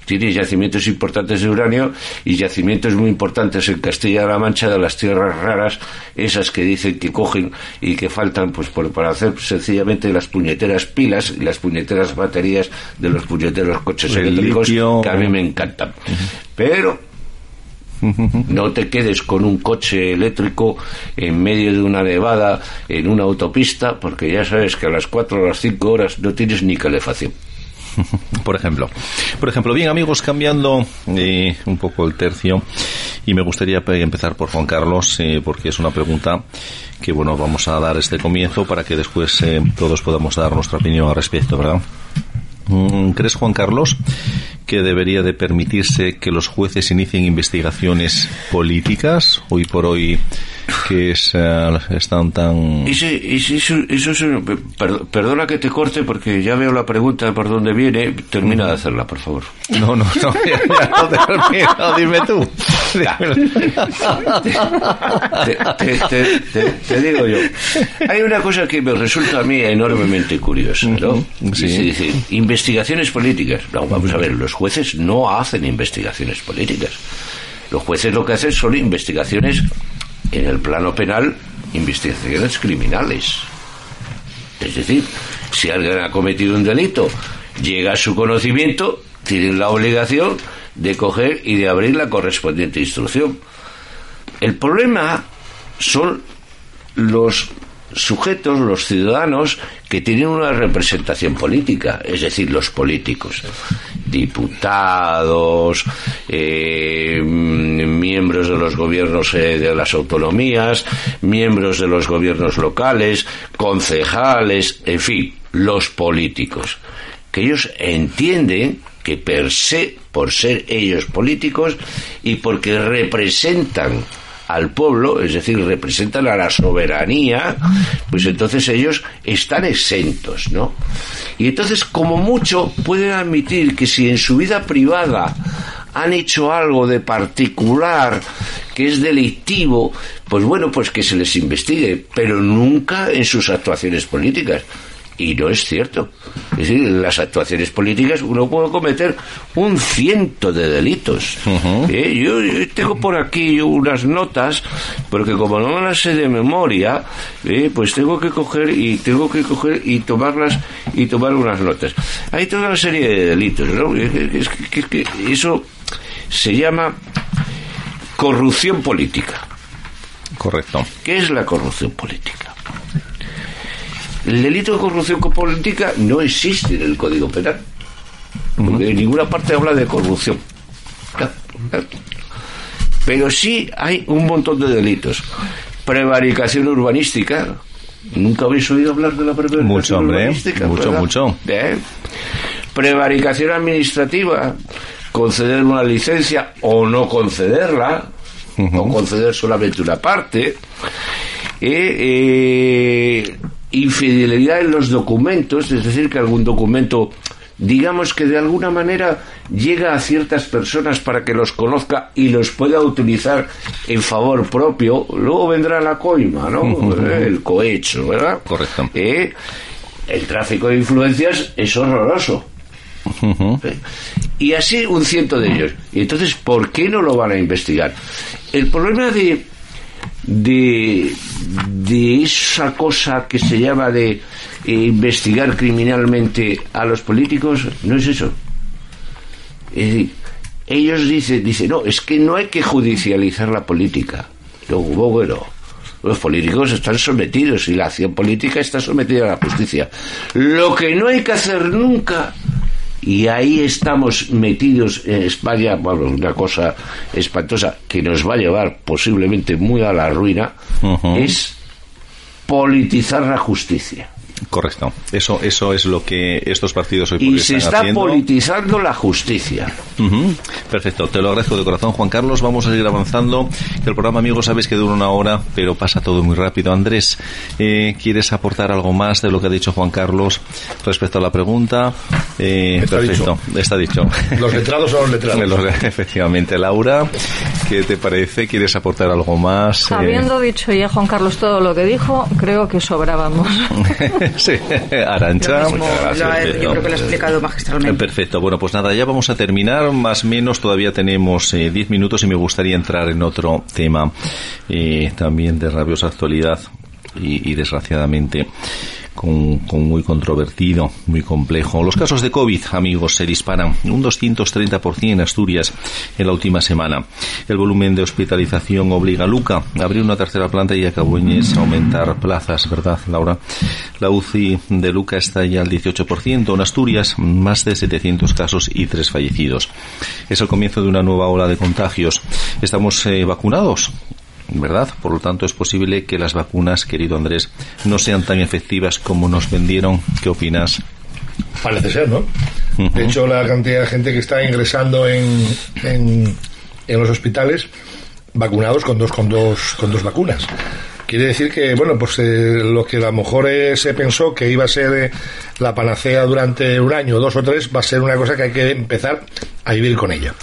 tiene yacimientos importantes de uranio y yacimientos muy importantes en Castilla-La Mancha de las tierras raras, esas que dicen que cogen y que faltan pues por, para hacer sencillamente las puñeteras pilas y las puñeteras baterías de los puñeteros coches El eléctricos litio. que a mí me encantan. Pero no te quedes con un coche eléctrico en medio de una nevada, en una autopista, porque ya sabes que a las 4 o las 5 horas no tienes ni calefacción. por ejemplo. Por ejemplo, bien amigos, cambiando eh, un poco el tercio, y me gustaría pe- empezar por Juan Carlos, eh, porque es una pregunta que, bueno, vamos a dar este comienzo para que después eh, todos podamos dar nuestra opinión al respecto, ¿verdad? Mm, ¿Crees, Juan Carlos, que debería de permitirse que los jueces inicien investigaciones políticas hoy por hoy que es, eh, están tan... Ese, ese- eso, eso es perdona que te corte porque ya veo la pregunta por dónde viene. Termina de hacerla, por favor. No, no, no, ya, ya no termino, dime tú. Te, te- te- te- te digo yo. Hay una cosa que me resulta a mí enormemente curiosa, ¿no? Sí. Dice, investigaciones políticas. No, vamos a ver, los jueces no hacen investigaciones políticas. Los jueces lo que hacen son investigaciones en el plano penal, investigaciones criminales. Es decir, si alguien ha cometido un delito, llega a su conocimiento, tienen la obligación de coger y de abrir la correspondiente instrucción. El problema son los sujetos, los ciudadanos que tienen una representación política, es decir, los políticos, diputados, eh, miembros de los gobiernos eh, de las autonomías, miembros de los gobiernos locales, concejales, en fin, los políticos, que ellos entienden que per se, por ser ellos políticos y porque representan al pueblo, es decir, representan a la soberanía, pues entonces ellos están exentos, ¿no? Y entonces, como mucho, pueden admitir que si en su vida privada han hecho algo de particular que es delictivo, pues bueno, pues que se les investigue, pero nunca en sus actuaciones políticas. Y no es cierto. Es decir, en las actuaciones políticas uno puede cometer un ciento de delitos. Eh, yo, yo tengo por aquí unas notas, porque como no me las sé de memoria, eh, pues tengo que coger y tengo que coger y tomarlas y tomar unas notas. Hay toda una serie de delitos, ¿no? Es que eso se llama corrupción política. Correcto. ¿Qué es la corrupción política? El delito de corrupción política no existe en el Código Penal. Porque en ninguna parte habla de corrupción. Pero sí hay un montón de delitos. Prevaricación urbanística. ¿Nunca habéis oído hablar de la prevaricación Mucho, hombre, urbanística? mucho, ¿verdad? mucho. ¿Eh? Prevaricación administrativa. Conceder una licencia o no concederla. O conceder solamente una parte. Eh, eh, infidelidad en los documentos, es decir, que algún documento, digamos que de alguna manera llega a ciertas personas para que los conozca y los pueda utilizar en favor propio, luego vendrá la coima, ¿no? Eh, El cohecho, ¿verdad? Correcto. Eh, el tráfico de influencias es horroroso. ¿eh? Y así un ciento de ellos. Y entonces, ¿por qué no lo van a investigar? El problema de, de, de esa cosa que se llama de eh, investigar criminalmente a los políticos no es eso. Ellos dicen, dicen, no, es que no hay que judicializar la política. Luego, bueno, los políticos están sometidos y la acción política está sometida a la justicia. Lo que no hay que hacer nunca, y ahí estamos metidos en España, bueno, una cosa espantosa que nos va a llevar posiblemente muy a la ruina, es politizar la justicia. Correcto. Eso, eso es lo que estos partidos hoy por Y se están está haciendo. politizando la justicia. Perfecto, te lo agradezco de corazón, Juan Carlos. Vamos a seguir avanzando. El programa, amigos, sabéis que dura una hora, pero pasa todo muy rápido. Andrés, eh, ¿quieres aportar algo más de lo que ha dicho Juan Carlos respecto a la pregunta? Eh, Está perfecto, está dicho. Los letrados son los letrados. Efectivamente, Laura, ¿qué te parece? ¿Quieres aportar algo más? Eh, Habiendo dicho ya Juan Carlos todo lo que dijo, creo que sobrábamos. sí, Arancha. Mismo, muchas gracias, ha- yo creo que lo ha explicado magistralmente. Perfecto, bueno, pues nada, ya vamos a terminar, más o menos todavía tenemos eh, 10 minutos y me gustaría entrar en otro tema eh, también de rabiosa actualidad y, y desgraciadamente con, con muy controvertido, muy complejo. Los casos de COVID, amigos, se disparan un 230% en Asturias en la última semana. El volumen de hospitalización obliga a Luca a abrir una tercera planta y a Cabueñes a aumentar plazas, ¿verdad, Laura? La UCI de Luca está ya al 18%. En Asturias, más de 700 casos y tres fallecidos. Es el comienzo de una nueva ola de contagios. ¿Estamos eh, vacunados? ¿Verdad? Por lo tanto, es posible que las vacunas, querido Andrés, no sean tan efectivas como nos vendieron. ¿Qué opinas? Parece ser, ¿no? De hecho, la cantidad de gente que está ingresando en, en, en los hospitales vacunados con dos, con dos, con dos vacunas. Quiere decir que, bueno, pues eh, lo que a lo mejor eh, se pensó que iba a ser eh, la panacea durante un año, dos o tres, va a ser una cosa que hay que empezar a vivir con ella.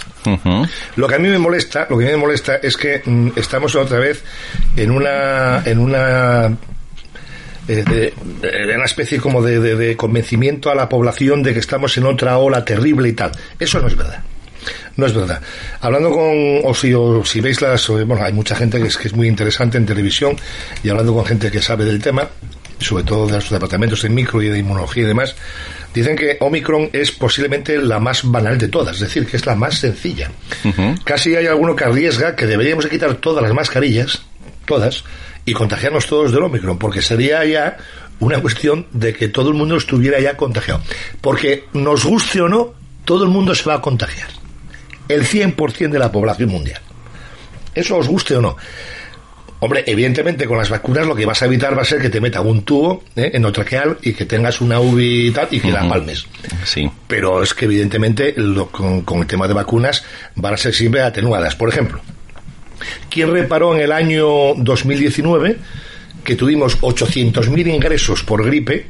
Lo que a mí me molesta, lo que a mí me molesta es que mm, estamos otra vez en una en una eh, una especie como de, convencimiento a la población de que estamos en otra ola terrible y tal. Eso no es verdad. No es verdad. Hablando con, o si, o si veis las, bueno, hay mucha gente que es, que es muy interesante en televisión y hablando con gente que sabe del tema, sobre todo de los departamentos de micro y de inmunología y demás, dicen que Omicron es posiblemente la más banal de todas, es decir, que es la más sencilla. Casi hay alguno que arriesga que deberíamos de quitar todas las mascarillas, todas, y contagiarnos todos del Omicron, porque sería ya una cuestión de que todo el mundo estuviera ya contagiado. Porque nos guste o no, todo el mundo se va a contagiar. El 100% de la población mundial. Eso os guste o no. Hombre, evidentemente con las vacunas lo que vas a evitar va a ser que te meta un tubo ¿eh? endotraqueal y que tengas una UVI y tal y que la Ujú. palmes. Sí. Pero es que evidentemente lo- con, con el tema de vacunas van a ser siempre atenuadas. Por ejemplo, ¿quién reparó en el año 2019 que tuvimos 800.000 ingresos por gripe?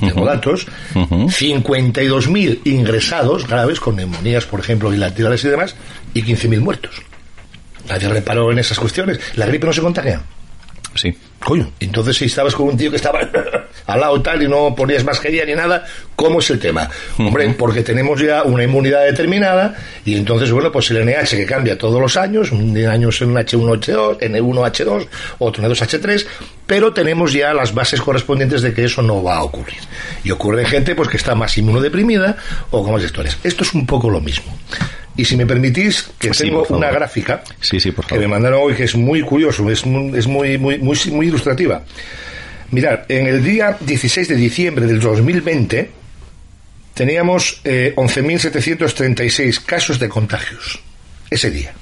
Tengo datos, 52.000 ingresados graves con neumonías, por ejemplo, bilaterales y demás, y 15.000 muertos. Nadie reparó en esas cuestiones. La gripe no se contagia. Sí. Coño, entonces si estabas con un tío que estaba al lado tal y no ponías mascarilla ni nada, ¿cómo es el tema? Hombre, porque tenemos ya una inmunidad determinada y entonces, bueno, pues el NH que cambia todos los años, un año es un H1H2, N1H2, otro N2H3, pero tenemos ya las bases correspondientes de que eso no va a ocurrir. Y ocurre en gente pues que está más inmunodeprimida o con más historias. Esto es un poco lo mismo. Y si me permitís, que Sí, tengo una gráfica Sí, sí, por que me mandaron hoy que es muy curioso, es muy, es muy, muy, muy, muy ilustrativa. Mirad, en el día 16 de diciembre del 2020 teníamos eh, 11.736 casos de contagios. Ese día.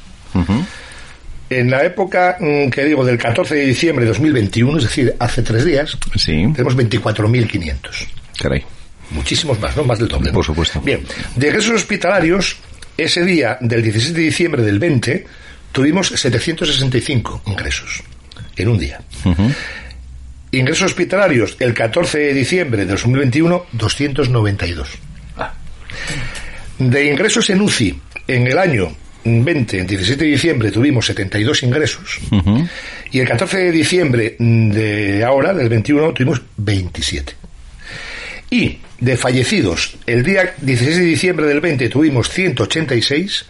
En la época, mm, que digo, del 14 de diciembre de 2021, es decir, hace tres días, Sí. tenemos 24.500. Caray. Muchísimos más, ¿no? Más del doble. ¿no? Por supuesto. Bien, de ingresos hospitalarios, ese día del 16 de diciembre del 20, tuvimos 765 ingresos en un día. Ingresos hospitalarios, el 14 de diciembre de 2021, 292. De ingresos en UCI, en el año 20, el 17 de diciembre, tuvimos 72 ingresos. Y el 14 de diciembre de ahora, del 21, tuvimos 27. Y de fallecidos, el día 16 de diciembre del 20 tuvimos 186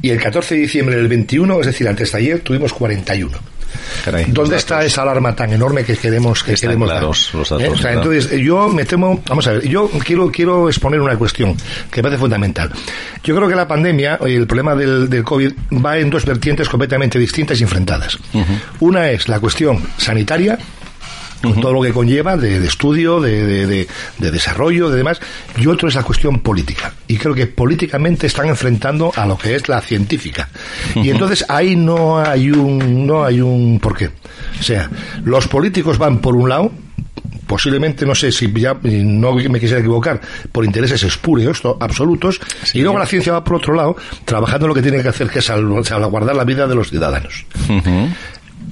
y el 14 de diciembre del 21, es decir, antes de ayer, tuvimos 41. Caray. ¿Dónde está esa alarma tan enorme que queremos que Están queremos claros dar? los datos, ¿Eh? O sea, entonces yo me temo, vamos a ver, yo quiero quiero exponer una cuestión que me parece fundamental. Yo creo que la pandemia y el problema del, del COVID va en dos vertientes completamente distintas y enfrentadas. Una es la cuestión sanitaria con todo lo que conlleva de, de estudio, de, de- de- de desarrollo, de demás, y otro es la cuestión política. Y creo que políticamente están enfrentando a lo que es la científica. Y entonces ahí no hay un, no hay un porqué. O sea, los políticos van por un lado, posiblemente, no sé si ya no me quisiera equivocar, por intereses espurios, to- absolutos, y luego la ciencia va por otro lado, trabajando en lo que tiene que hacer, que es sal- salvaguardar la vida de los ciudadanos.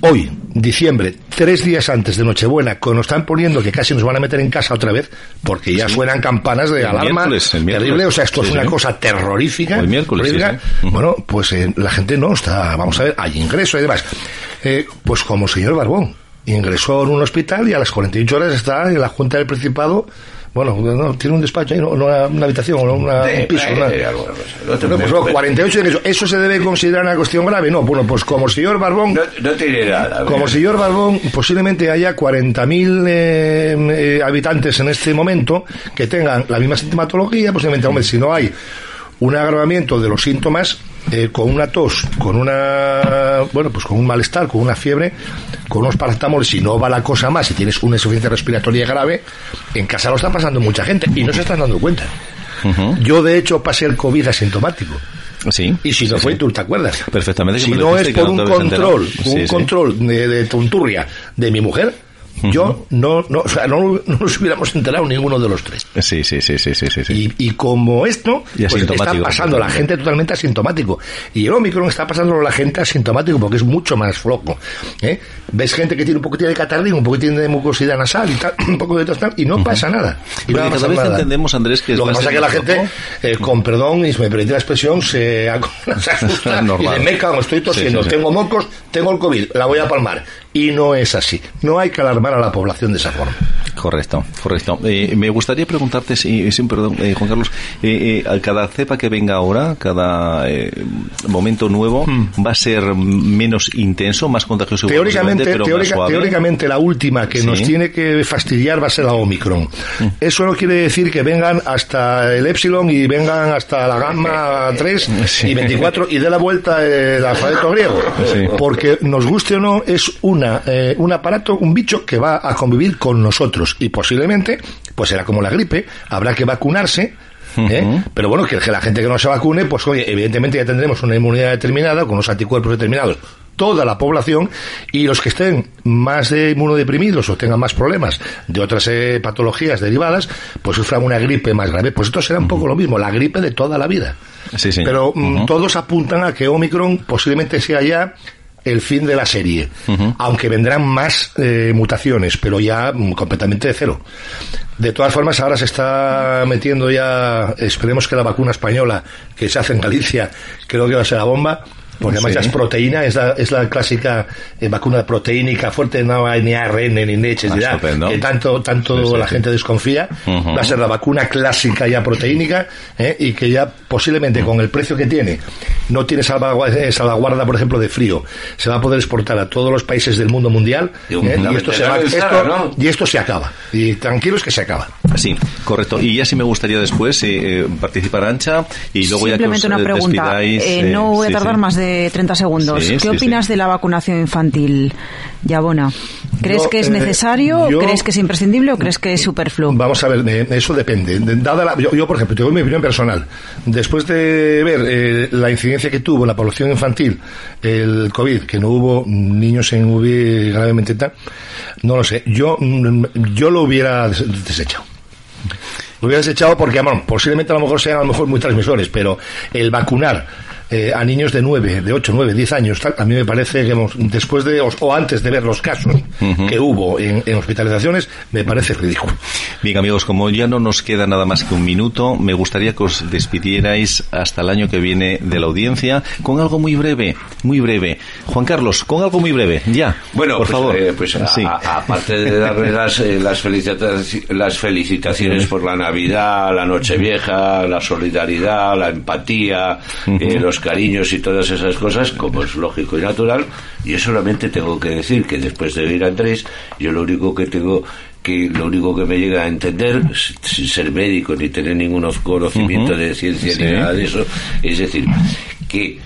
Hoy, diciembre, tres días antes de Nochebuena, cuando nos están poniendo que casi nos van a meter en casa otra vez, porque ya suenan campanas de El alarma miércoles, el miércoles. terrible, o sea, esto Sí, es una sí. cosa terrorífica. El miércoles. Bueno, pues eh, la gente no está, vamos a ver, hay ingreso y demás. Eh, pues como el señor Barbón, ingresó en un hospital y a las 48 horas está en la Junta del Principado. Bueno, no, tiene un despacho ahí, no, no una, una habitación, no una- Eh, un piso. eh, una- eh. No te Bueno, pues no, preocupes. 48 de ingreso. ¿Eso se debe considerar una cuestión grave? No, bueno, pues como el señor Barbón... No, no tiene nada. Como señor Barbón, posiblemente haya 40.000 eh, eh, habitantes en este momento que tengan la misma sintomatología, posiblemente, hombre, si no hay un agravamiento de los síntomas, eh, con una tos, con una, bueno, pues con un malestar, con una fiebre, con unos paracetamol, si no va la cosa más, si tienes una insuficiencia respiratoria grave, en casa lo está pasando mucha gente y no se están dando cuenta. Yo, de hecho, pasé el COVID asintomático. Sí. Y si no sí, fue, sí. tú te acuerdas. Perfectamente, Si no es por un control, un control de, de tonturria de mi mujer, yo no, no, o sea, no, no nos hubiéramos enterado ninguno de los tres. Sí, sí, sí, sí, sí, sí. Y, y como esto, Y pues está pasando la gente totalmente asintomático. Y el Omicron está pasando la gente asintomático porque es mucho más flojo. ¿eh? Ves gente que tiene un poquitín de catarrín, un poquitín de mucosidad nasal y tal, un poco de tal, y no pasa nada. Y no cada vez nada. entendemos, Andrés, que Lo que pasa es que la gente, eh, con perdón, y si me permite la expresión, se, se asusta y le me cago, estoy tosiendo, Sí, sí, sí. tengo mocos, tengo el COVID, la voy a palmar. Y no es así. No hay que alarmar a la población de esa forma. Correcto, correcto. Eh, me gustaría preguntarte, sí, sí, perdón, eh, Juan Carlos, eh, eh, cada cepa que venga ahora, cada eh, momento nuevo, ¿va a ser menos intenso, más contagioso? Teóricamente, pero más teórica- teóricamente la última que Sí. nos tiene que fastidiar va a ser la Omicron. Eso no quiere decir que vengan hasta el Epsilon y vengan hasta la gamma 3 Sí. y 24 y dé la vuelta el alfabeto griego. Sí. Porque nos guste o no, es una, eh, un aparato, un bicho que va a convivir con nosotros y posiblemente, pues será como la gripe, habrá que vacunarse. ¿eh? Pero bueno, que la gente que no se vacune, pues oye, evidentemente ya tendremos una inmunidad determinada, con unos anticuerpos determinados, toda la población, y los que estén más de inmunodeprimidos o tengan más problemas de otras eh, patologías derivadas, pues sufran una gripe más grave. Pues esto será un poco lo mismo, la gripe de toda la vida. Sí, señor. Pero mm, todos apuntan a que Omicron posiblemente sea ya el fin de la serie, aunque vendrán más eh, mutaciones, pero ya mm, completamente de cero. De todas formas, ahora se está metiendo ya, esperemos que la vacuna española que se hace en Galicia, creo que va a ser la bomba, porque además Sí. ya es proteína, es la, es la clásica eh, vacuna proteínica fuerte, no hay ni ARN ni leches, Ah, ni nada, estupendo. que tanto, tanto Sí, sí, la sí. gente desconfía. Ujú. Va a ser la vacuna clásica ya proteínica ¿eh? y que ya posiblemente con el precio que tiene no tiene salvaguarda, eh, salvaguarda, por ejemplo, de frío. Se va a poder exportar a todos los países del mundo mundial Y ¿eh? y, esto se va, la esto- ventana, ¿no? y esto se acaba. Y tranquilos que se acaba. Sí, correcto. Y ya sí me gustaría después eh, participar Ancha y luego Simplemente ya que os una pregunta. Eh, eh, no voy a sí, tardar sí. más de 30 segundos. Sí, ¿Qué sí, opinas sí. de la vacunación infantil, Yabona? ¿Crees Yo, que es eh, necesario? yo- ¿Crees que es imprescindible o crees que es superfluo? Vamos a ver, eso depende. De- Dada la- yo, yo, por ejemplo, te doy mi opinión personal. Después de ver eh, la incidencia que tuvo la población infantil el COVID, que no hubo niños en UV gravemente tal, no lo sé. Yo, mm, yo lo hubiera des- desechado. Lo hubiera desechado porque, bueno, posiblemente a lo mejor sean a lo mejor muy transmisores, pero el vacunar eh, a niños de 9, de 8, 9, 10 años, tal, a mí me parece que hemos- después de, o, o antes de ver los casos que hubo en, en hospitalizaciones, me parece ridículo. Bien, amigos, como ya no nos queda nada más que un minuto, me gustaría que os despidierais hasta el año que viene de la audiencia con algo muy breve, muy breve. Juan Carlos, con algo muy breve, ya. Bueno, por pues, favor. eh, pues a- Sí. aparte de darle las, eh, las, felicitaci- las felicitaciones por la Navidad, la Nochevieja, la solidaridad, la empatía, eh, los cariños y todas esas cosas, como es lógico y natural, yo solamente tengo que decir que después de oír a Andrés, yo lo único que tengo que lo único que me llega a entender, sin ser médico ni tener ningún conocimiento de ciencia Sí. ni nada de eso, es decir, que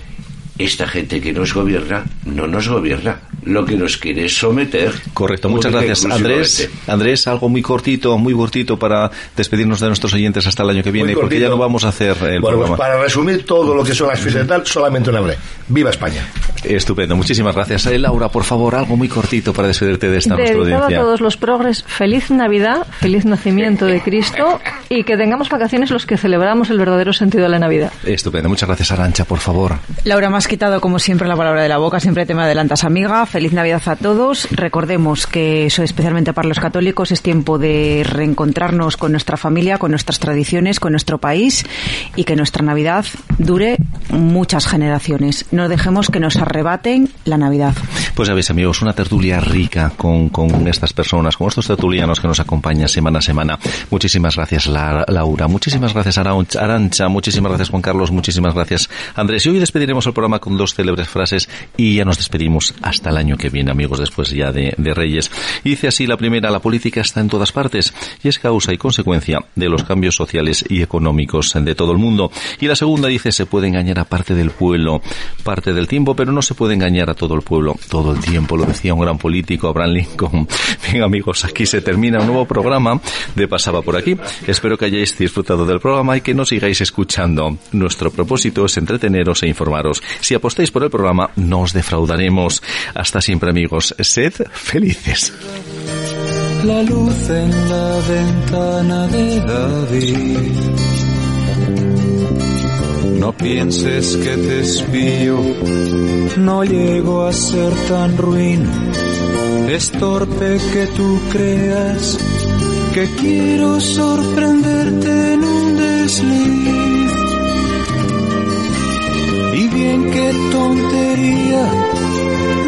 esta gente que nos gobierna no nos gobierna, lo que nos quiere someter. Correcto, muchas gracias. Andrés. Andrés, algo muy cortito, muy cortito para despedirnos de nuestros oyentes hasta el año que viene, porque ya no vamos a hacer el Bueno, pues programa. para resumir todo lo que son las fiestas y tal, solamente una breve. ¡Viva España! Estupendo, muchísimas gracias. Eh, Laura, por favor, algo muy cortito para despedirte de esta nuestra Dedicado a audiencia. todos los progres, feliz Navidad, feliz nacimiento de Cristo y que tengamos vacaciones los que celebramos el verdadero sentido de la Navidad. Estupendo, muchas gracias, Arancha, por favor. Laura, me has quitado como siempre la palabra de la boca, siempre te me adelantas, amiga. Feliz Navidad a todos. Recordemos que especialmente para los católicos es tiempo de reencontrarnos con nuestra familia, con nuestras tradiciones, con nuestro país y que nuestra Navidad dure muchas generaciones. No dejemos que nos arrebaten la Navidad. Pues ya veis, amigos, una tertulia rica con, con estas personas, con estos tertulianos que nos acompañan semana a semana. Muchísimas gracias, La- Laura. Muchísimas gracias, Arancha. Muchísimas gracias, Juan Carlos. Muchísimas gracias, Andrés. Y hoy despediremos el programa con dos célebres frases y ya nos despedimos hasta el año que viene, amigos, después ya de, de Reyes. Y dice así la primera, la política está en todas partes y es causa y consecuencia de los cambios sociales y económicos de todo el mundo. Y la segunda dice, se puede engañar a parte del pueblo, parte del tiempo, pero no se puede engañar a todo el pueblo todo el tiempo, lo decía un gran político, Abraham Lincoln. Bien, amigos, aquí se termina un nuevo programa de Pasaba por aquí. Espero que hayáis disfrutado del programa y que nos sigáis escuchando. Nuestro propósito es entreteneros e informaros. Si apostáis por el programa, no os defraudaremos. Hasta siempre, amigos. Sed felices. la luz en la ventana de David. No pienses que te espío, no llego a ser tan ruin. Es torpe que tú creas que quiero sorprenderte en un desliz. Y bien que tontería,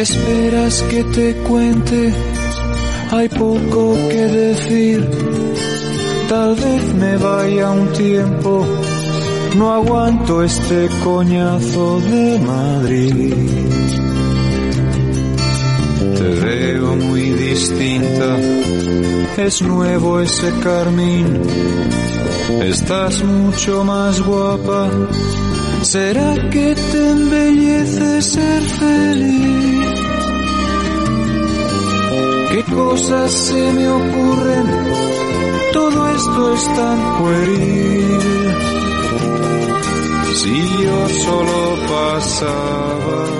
¿Qué esperas que te cuente? Hay poco que decir. Tal vez me vaya un tiempo. No aguanto este coñazo de Madrid. Te veo muy distinta. Es nuevo ese carmín. Estás mucho más guapa. ¿Será que te embellece ser feliz? ¿Qué cosas se me ocurren? Todo esto es tan pueril. Si yo solo pasaba.